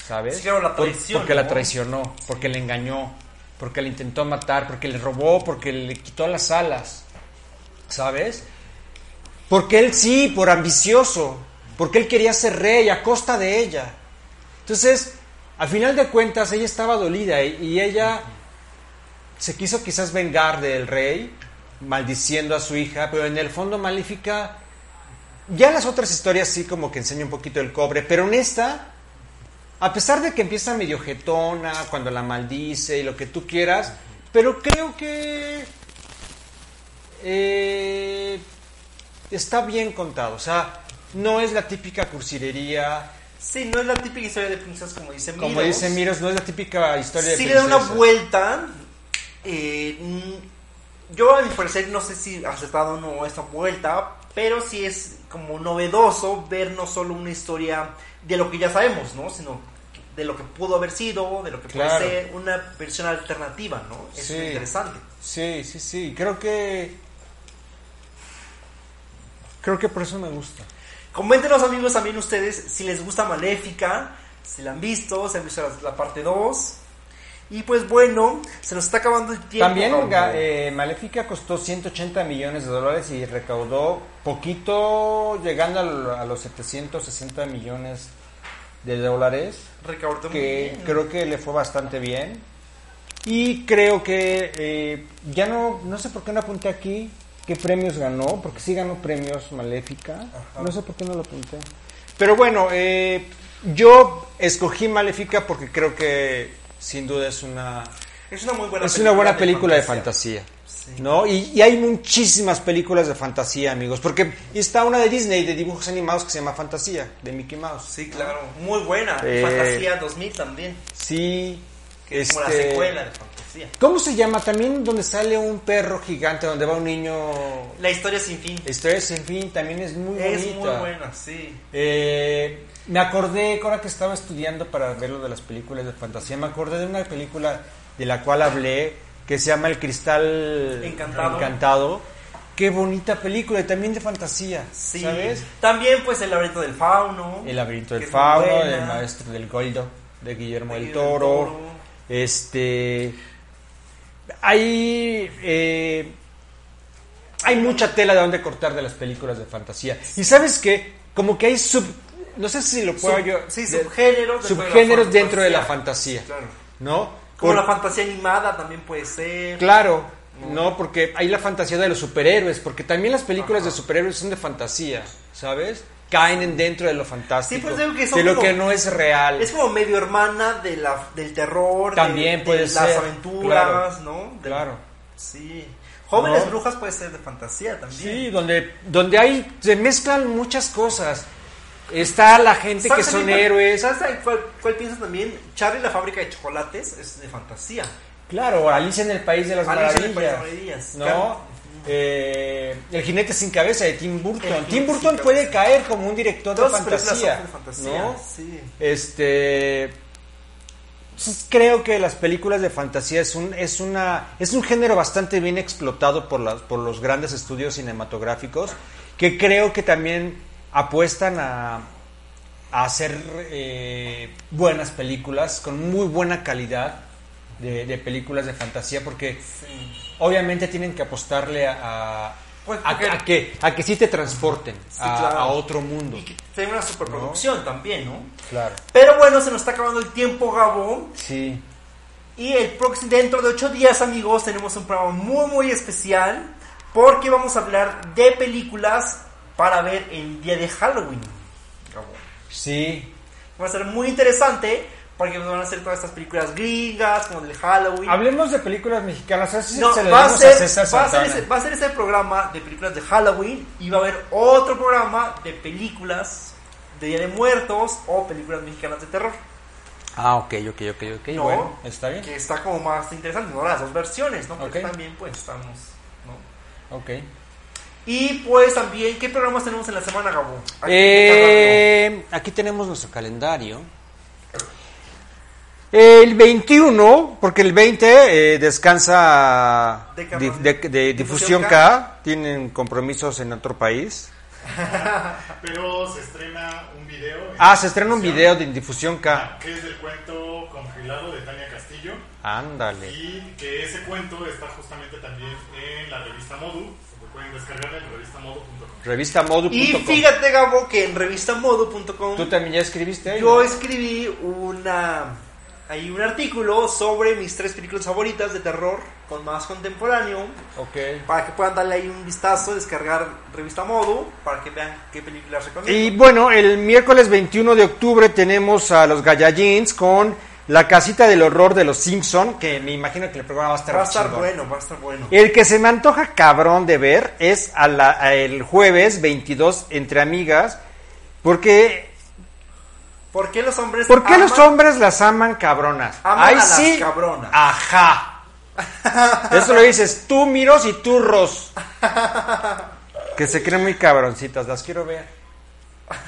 ¿Sabes? Sí, claro, la Por- traición, porque la traicionó, porque le engañó, porque le intentó matar, porque le robó, porque le quitó las alas. ¿Sabes? Porque él sí, por ambicioso, porque él quería ser rey a costa de ella. Entonces, al final de cuentas, ella estaba dolida y, y ella se quiso quizás vengar del rey, maldiciendo a su hija, pero en el fondo Maléfica, ya las otras historias sí como que enseña un poquito el cobre, pero en esta, a pesar de que empieza medio jetona, cuando la maldice y lo que tú quieras, pero creo que eh, está bien contado, o sea, no es la típica cursilería, Sí, no es la típica historia de princesas como dice como Miros. dice Miros, no es la típica historia de Sí le da una vuelta. eh, yo, a mi parecer, no sé si acertado o no esta vuelta. Pero sí es como novedoso ver no solo una historia de lo que ya sabemos, ¿no? Sino de lo que pudo haber sido, de lo que Claro. puede ser una versión alternativa, ¿no? Es Sí. interesante. Sí, sí, sí. Creo que. Creo que por eso me gusta. Coméntenos amigos también ustedes si les gusta Maléfica, si la han visto, si han visto la, la parte 2. Y pues bueno, se nos está acabando el tiempo. También eh, Maléfica costó 180 millones de dólares y recaudó poquito, llegando a los 760 millones de dólares. Recaudó muy que bien. creo que le fue bastante bien. Y creo que eh, ya no, no sé por qué no apunté aquí qué premios ganó, porque sí ganó premios Maléfica. No sé por qué no lo apunté. Pero bueno, eh, yo escogí Maléfica porque creo que sin duda es una, Es una muy buena es una buena película de fantasía. ¿No? Y, y hay muchísimas películas de fantasía, amigos. Porque está una de Disney, de dibujos animados, que se llama Fantasía, de Mickey Mouse. Sí, claro. Muy buena. Eh, Fantasía 2000 también. Sí. Que es como la este, secuela de Fantasía. ¿Cómo se llama? También donde sale un perro gigante, donde va un niño. La historia sin fin. La historia sin fin también es muy Es bonita. muy buena, sí. Eh, me acordé, ahora que estaba estudiando para ver lo de las películas de fantasía, me acordé de una película de la cual hablé, que se llama El Cristal Encantado. Encantado. Qué bonita película y también de fantasía, Sí. ¿sabes? También pues el laberinto del fauno. El laberinto del fauno, el maestro del Goldo, de Guillermo De del Guillermo del Toro. Toro. Este. Hay. eh, hay mucha tela de donde cortar de las películas de fantasía. Y sabes qué? Como que hay sub. No sé si lo puedo Sub- yo. sí, de- subgéneros dentro de la subgéneros dentro de la fantasía. Claro. ¿No? Como Por- la fantasía animada también puede ser. Claro, no, porque hay la fantasía de los superhéroes, porque también las películas de superhéroes son de fantasía, ¿sabes? Caen en dentro de lo fantástico, Sí, pues digo que son de lo como- que no es real. Es como medio hermana de la, del terror. También de, puede de ser, las aventuras, claro, ¿no? De- Claro. Sí. Jóvenes ¿No? brujas puede ser de fantasía también. Sí, donde, donde hay, se mezclan muchas cosas. Está la gente que ¿Sabes son cuál- héroes. ¿Sabes cuál, cuál piensas también? Charlie la fábrica de chocolates es de fantasía. Claro, Alicia en el País de las Alicia Maravillas. ¿No? claro. Eh, el jinete sin cabeza de Tim Burton. Tim Burton puede caer como un director Todas de fantasía. son de fantasía. ¿no? Sí. Este creo que las películas de fantasía es un es una es un género bastante bien explotado por las por los grandes estudios cinematográficos que creo que también apuestan a, a hacer eh, buenas películas con muy buena calidad de, de películas de fantasía porque obviamente tienen que apostarle a, a, Pues, a- porque- a que a que sí te transporten a, claro. a otro mundo Y que una superproducción también, ¿no? claro Pero bueno, se nos está acabando el tiempo, Gabo. sí Y el próximo, dentro de ocho días, amigos, tenemos un programa muy, muy especial. Porque vamos a hablar de películas para ver el día de Halloween. Sí Va a ser muy interesante. Porque nos van a hacer todas estas películas gringas, como el de Halloween. Hablemos de películas mexicanas. ¿sabes si No, se va, a ser, César va, a ser Santana? ese, va a ser ese programa de películas de Halloween y va a haber otro programa de películas de Día de Muertos o películas mexicanas de terror. Ah, ok, ok, ok, ok. ¿no? Bueno, está bien. Que está como más interesante, ¿no? Las dos versiones, ¿no? Porque también pues estamos, ¿no? Ok. Y pues también, ¿qué programas tenemos en la semana, Gabo? Aquí, Eh, aquí tenemos nuestro calendario. El 21, porque el 20 eh, descansa de, de Difusión K. K, tienen compromisos en otro país. (laughs) Pero se estrena un video. Ah, se estrena un video de difusión K. Que es del cuento Congelado de Tania Castillo. Ándale. Y que ese cuento está justamente también en la revista Modu. Pueden descargar en revistamodu.com. Revistamodu.com. Y fíjate, Gabo, que en revistamodo.com Tú también ya escribiste ahí, yo ¿no? escribí una hay un artículo sobre mis tres películas favoritas de terror con más contemporáneo Ok. para que puedan darle ahí un vistazo, descargar revista Modo para que vean qué películas recomiendo. Y bueno, el miércoles 21 de octubre tenemos a los Gallagins con La Casita del Horror de los Simpson, que me imagino que el programa va a estar va a estar chingón. bueno, va a estar bueno. El que se me antoja cabrón de ver es a la- a el jueves 22 entre amigas, porque ¿Por qué los hombres ¿por qué los hombres las aman cabronas? Aman a las sí. cabronas. Ajá. (laughs) Eso lo dices tú, Miros y tú, Ros. Que se creen muy cabroncitas, las quiero ver.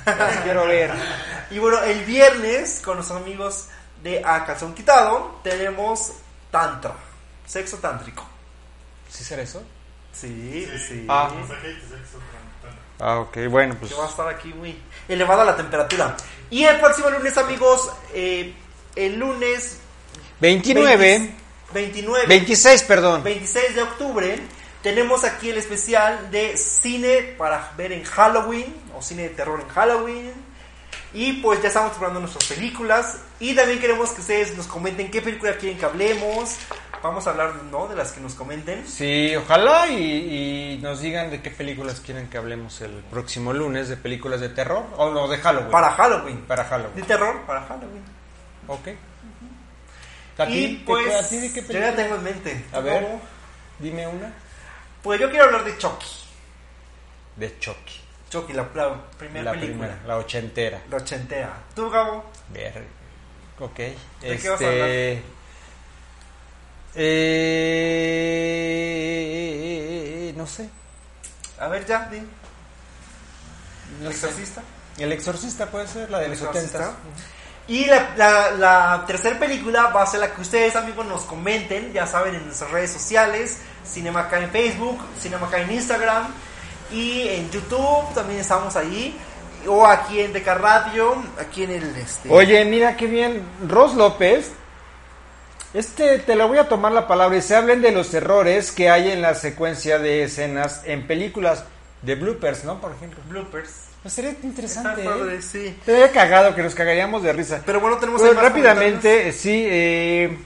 Las quiero ver. Y bueno, el viernes, con los amigos de A Calzón Quitado, tenemos Tantra, sexo tántrico. ¿Sí será eso? Sí, sí. Ah. Tan- tan- Ah, ok, bueno, pues. Que va a estar aquí muy elevada la temperatura. Y el próximo lunes, amigos, eh, el lunes 29, 29, 26, perdón. 26 de octubre, tenemos aquí el especial de cine para ver en Halloween, o cine de terror en Halloween. Y pues ya estamos probando nuestras películas. Y también queremos que ustedes nos comenten qué película quieren que hablemos. Vamos a hablar, ¿no? De las que nos comenten. Sí, ojalá y, y nos digan de qué películas quieren que hablemos el próximo lunes, de películas de terror o no, de Halloween. Para Halloween. Para De Halloween. terror para Halloween. Ok. ¿A ti, Y ¿Qué- pues, a ti de qué yo película? ya tengo en mente. A ver. ¿Cómo? Dime una. Pues yo quiero hablar de Chucky. De Chucky. Chucky, la, la primera La película. primera, la ochentera. La ochentera. ¿Tú, Gabo? Ver. Ok. ¿De este... qué vas a hablar? Eh, no sé. A ver, ya, di. No ¿El sé. exorcista? El exorcista puede ser, la de ¿El los exorcista? 70. Y la, la, la tercera película va a ser la que ustedes, amigos, nos comenten. Ya saben, en nuestras redes sociales. Cinema acá en Facebook, Cinema acá en Instagram. Y en YouTube también estamos ahí. O aquí en Deca Radio, aquí en el... Este, Oye, mira qué bien. Ros López. Este, te lo voy a tomar la palabra y se hablen de los errores que hay en la secuencia de escenas en películas de bloopers, ¿no? Por ejemplo. bloopers. Pues sería interesante. ¿eh? padre, sí. Sería cagado que nos cagaríamos de risa. Pero bueno, tenemos Pues ahí más rápidamente, sí, eh,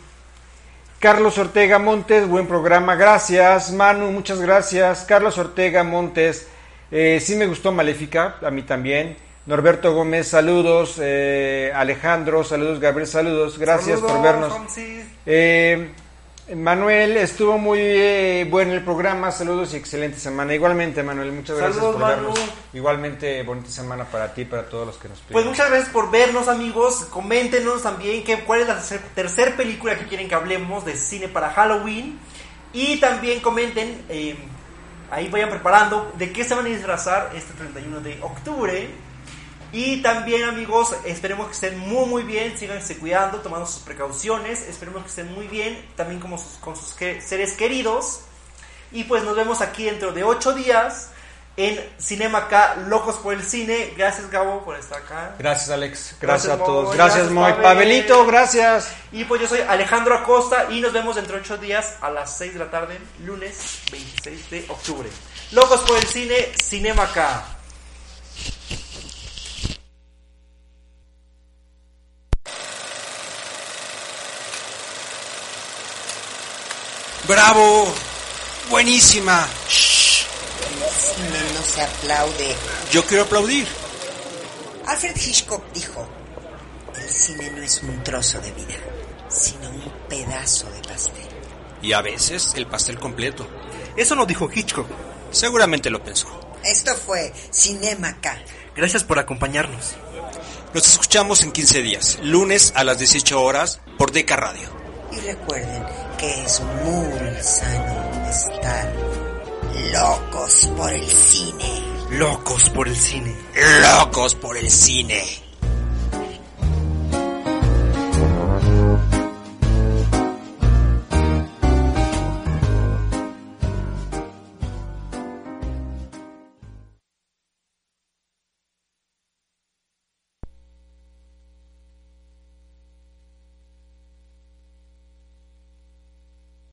Carlos Ortega Montes, buen programa, gracias. Manu, muchas gracias. Carlos Ortega Montes, eh, sí me gustó Maléfica, a mí también. Norberto Gómez, saludos. Eh, Alejandro, saludos. Gabriel, saludos. Gracias por vernos. Eh, Manuel, estuvo muy eh, bueno el programa, saludos y excelente semana. Igualmente, Manuel, muchas gracias Saludos, por Manu. vernos. Igualmente, bonita semana para ti y para todos los que nos piden. Pues muchas gracias por vernos, amigos. Coméntenos también que, cuál es la tercer, tercer película que quieren que hablemos de cine para Halloween. Y también comenten, eh, ahí vayan preparando, de qué se van a disfrazar este 31 de octubre. Y también, amigos, esperemos que estén muy, muy bien. Síganse cuidando, tomando sus precauciones. Esperemos que estén muy bien, también como sus- con sus que- seres queridos. Y pues nos vemos aquí dentro de ocho días en Cinema acá, Locos por el Cine. Gracias, Gabo, por estar acá. Gracias, Alex. Gracias, Gracias, a todos. Gracias, Moy. Pavel. Pavelito, gracias. Y pues yo soy Alejandro Acosta y nos vemos dentro de ocho días a las 6 de la tarde, lunes 26 de octubre. Locos por el Cine, Cinema acá. ¡Bravo! ¡Buenísima! El cine no se aplaude. Yo quiero aplaudir. Alfred Hitchcock dijo, el cine no es un trozo de vida, sino un pedazo de pastel. Y a veces el pastel completo. Eso lo dijo Hitchcock. Seguramente lo pensó. Esto fue Cinema K. Gracias por acompañarnos. Nos escuchamos en 15 días, lunes a las 18 horas por Deca Radio. Y recuerden que es muy sano estar locos por el cine. Locos por el Cine. Locos por el cine.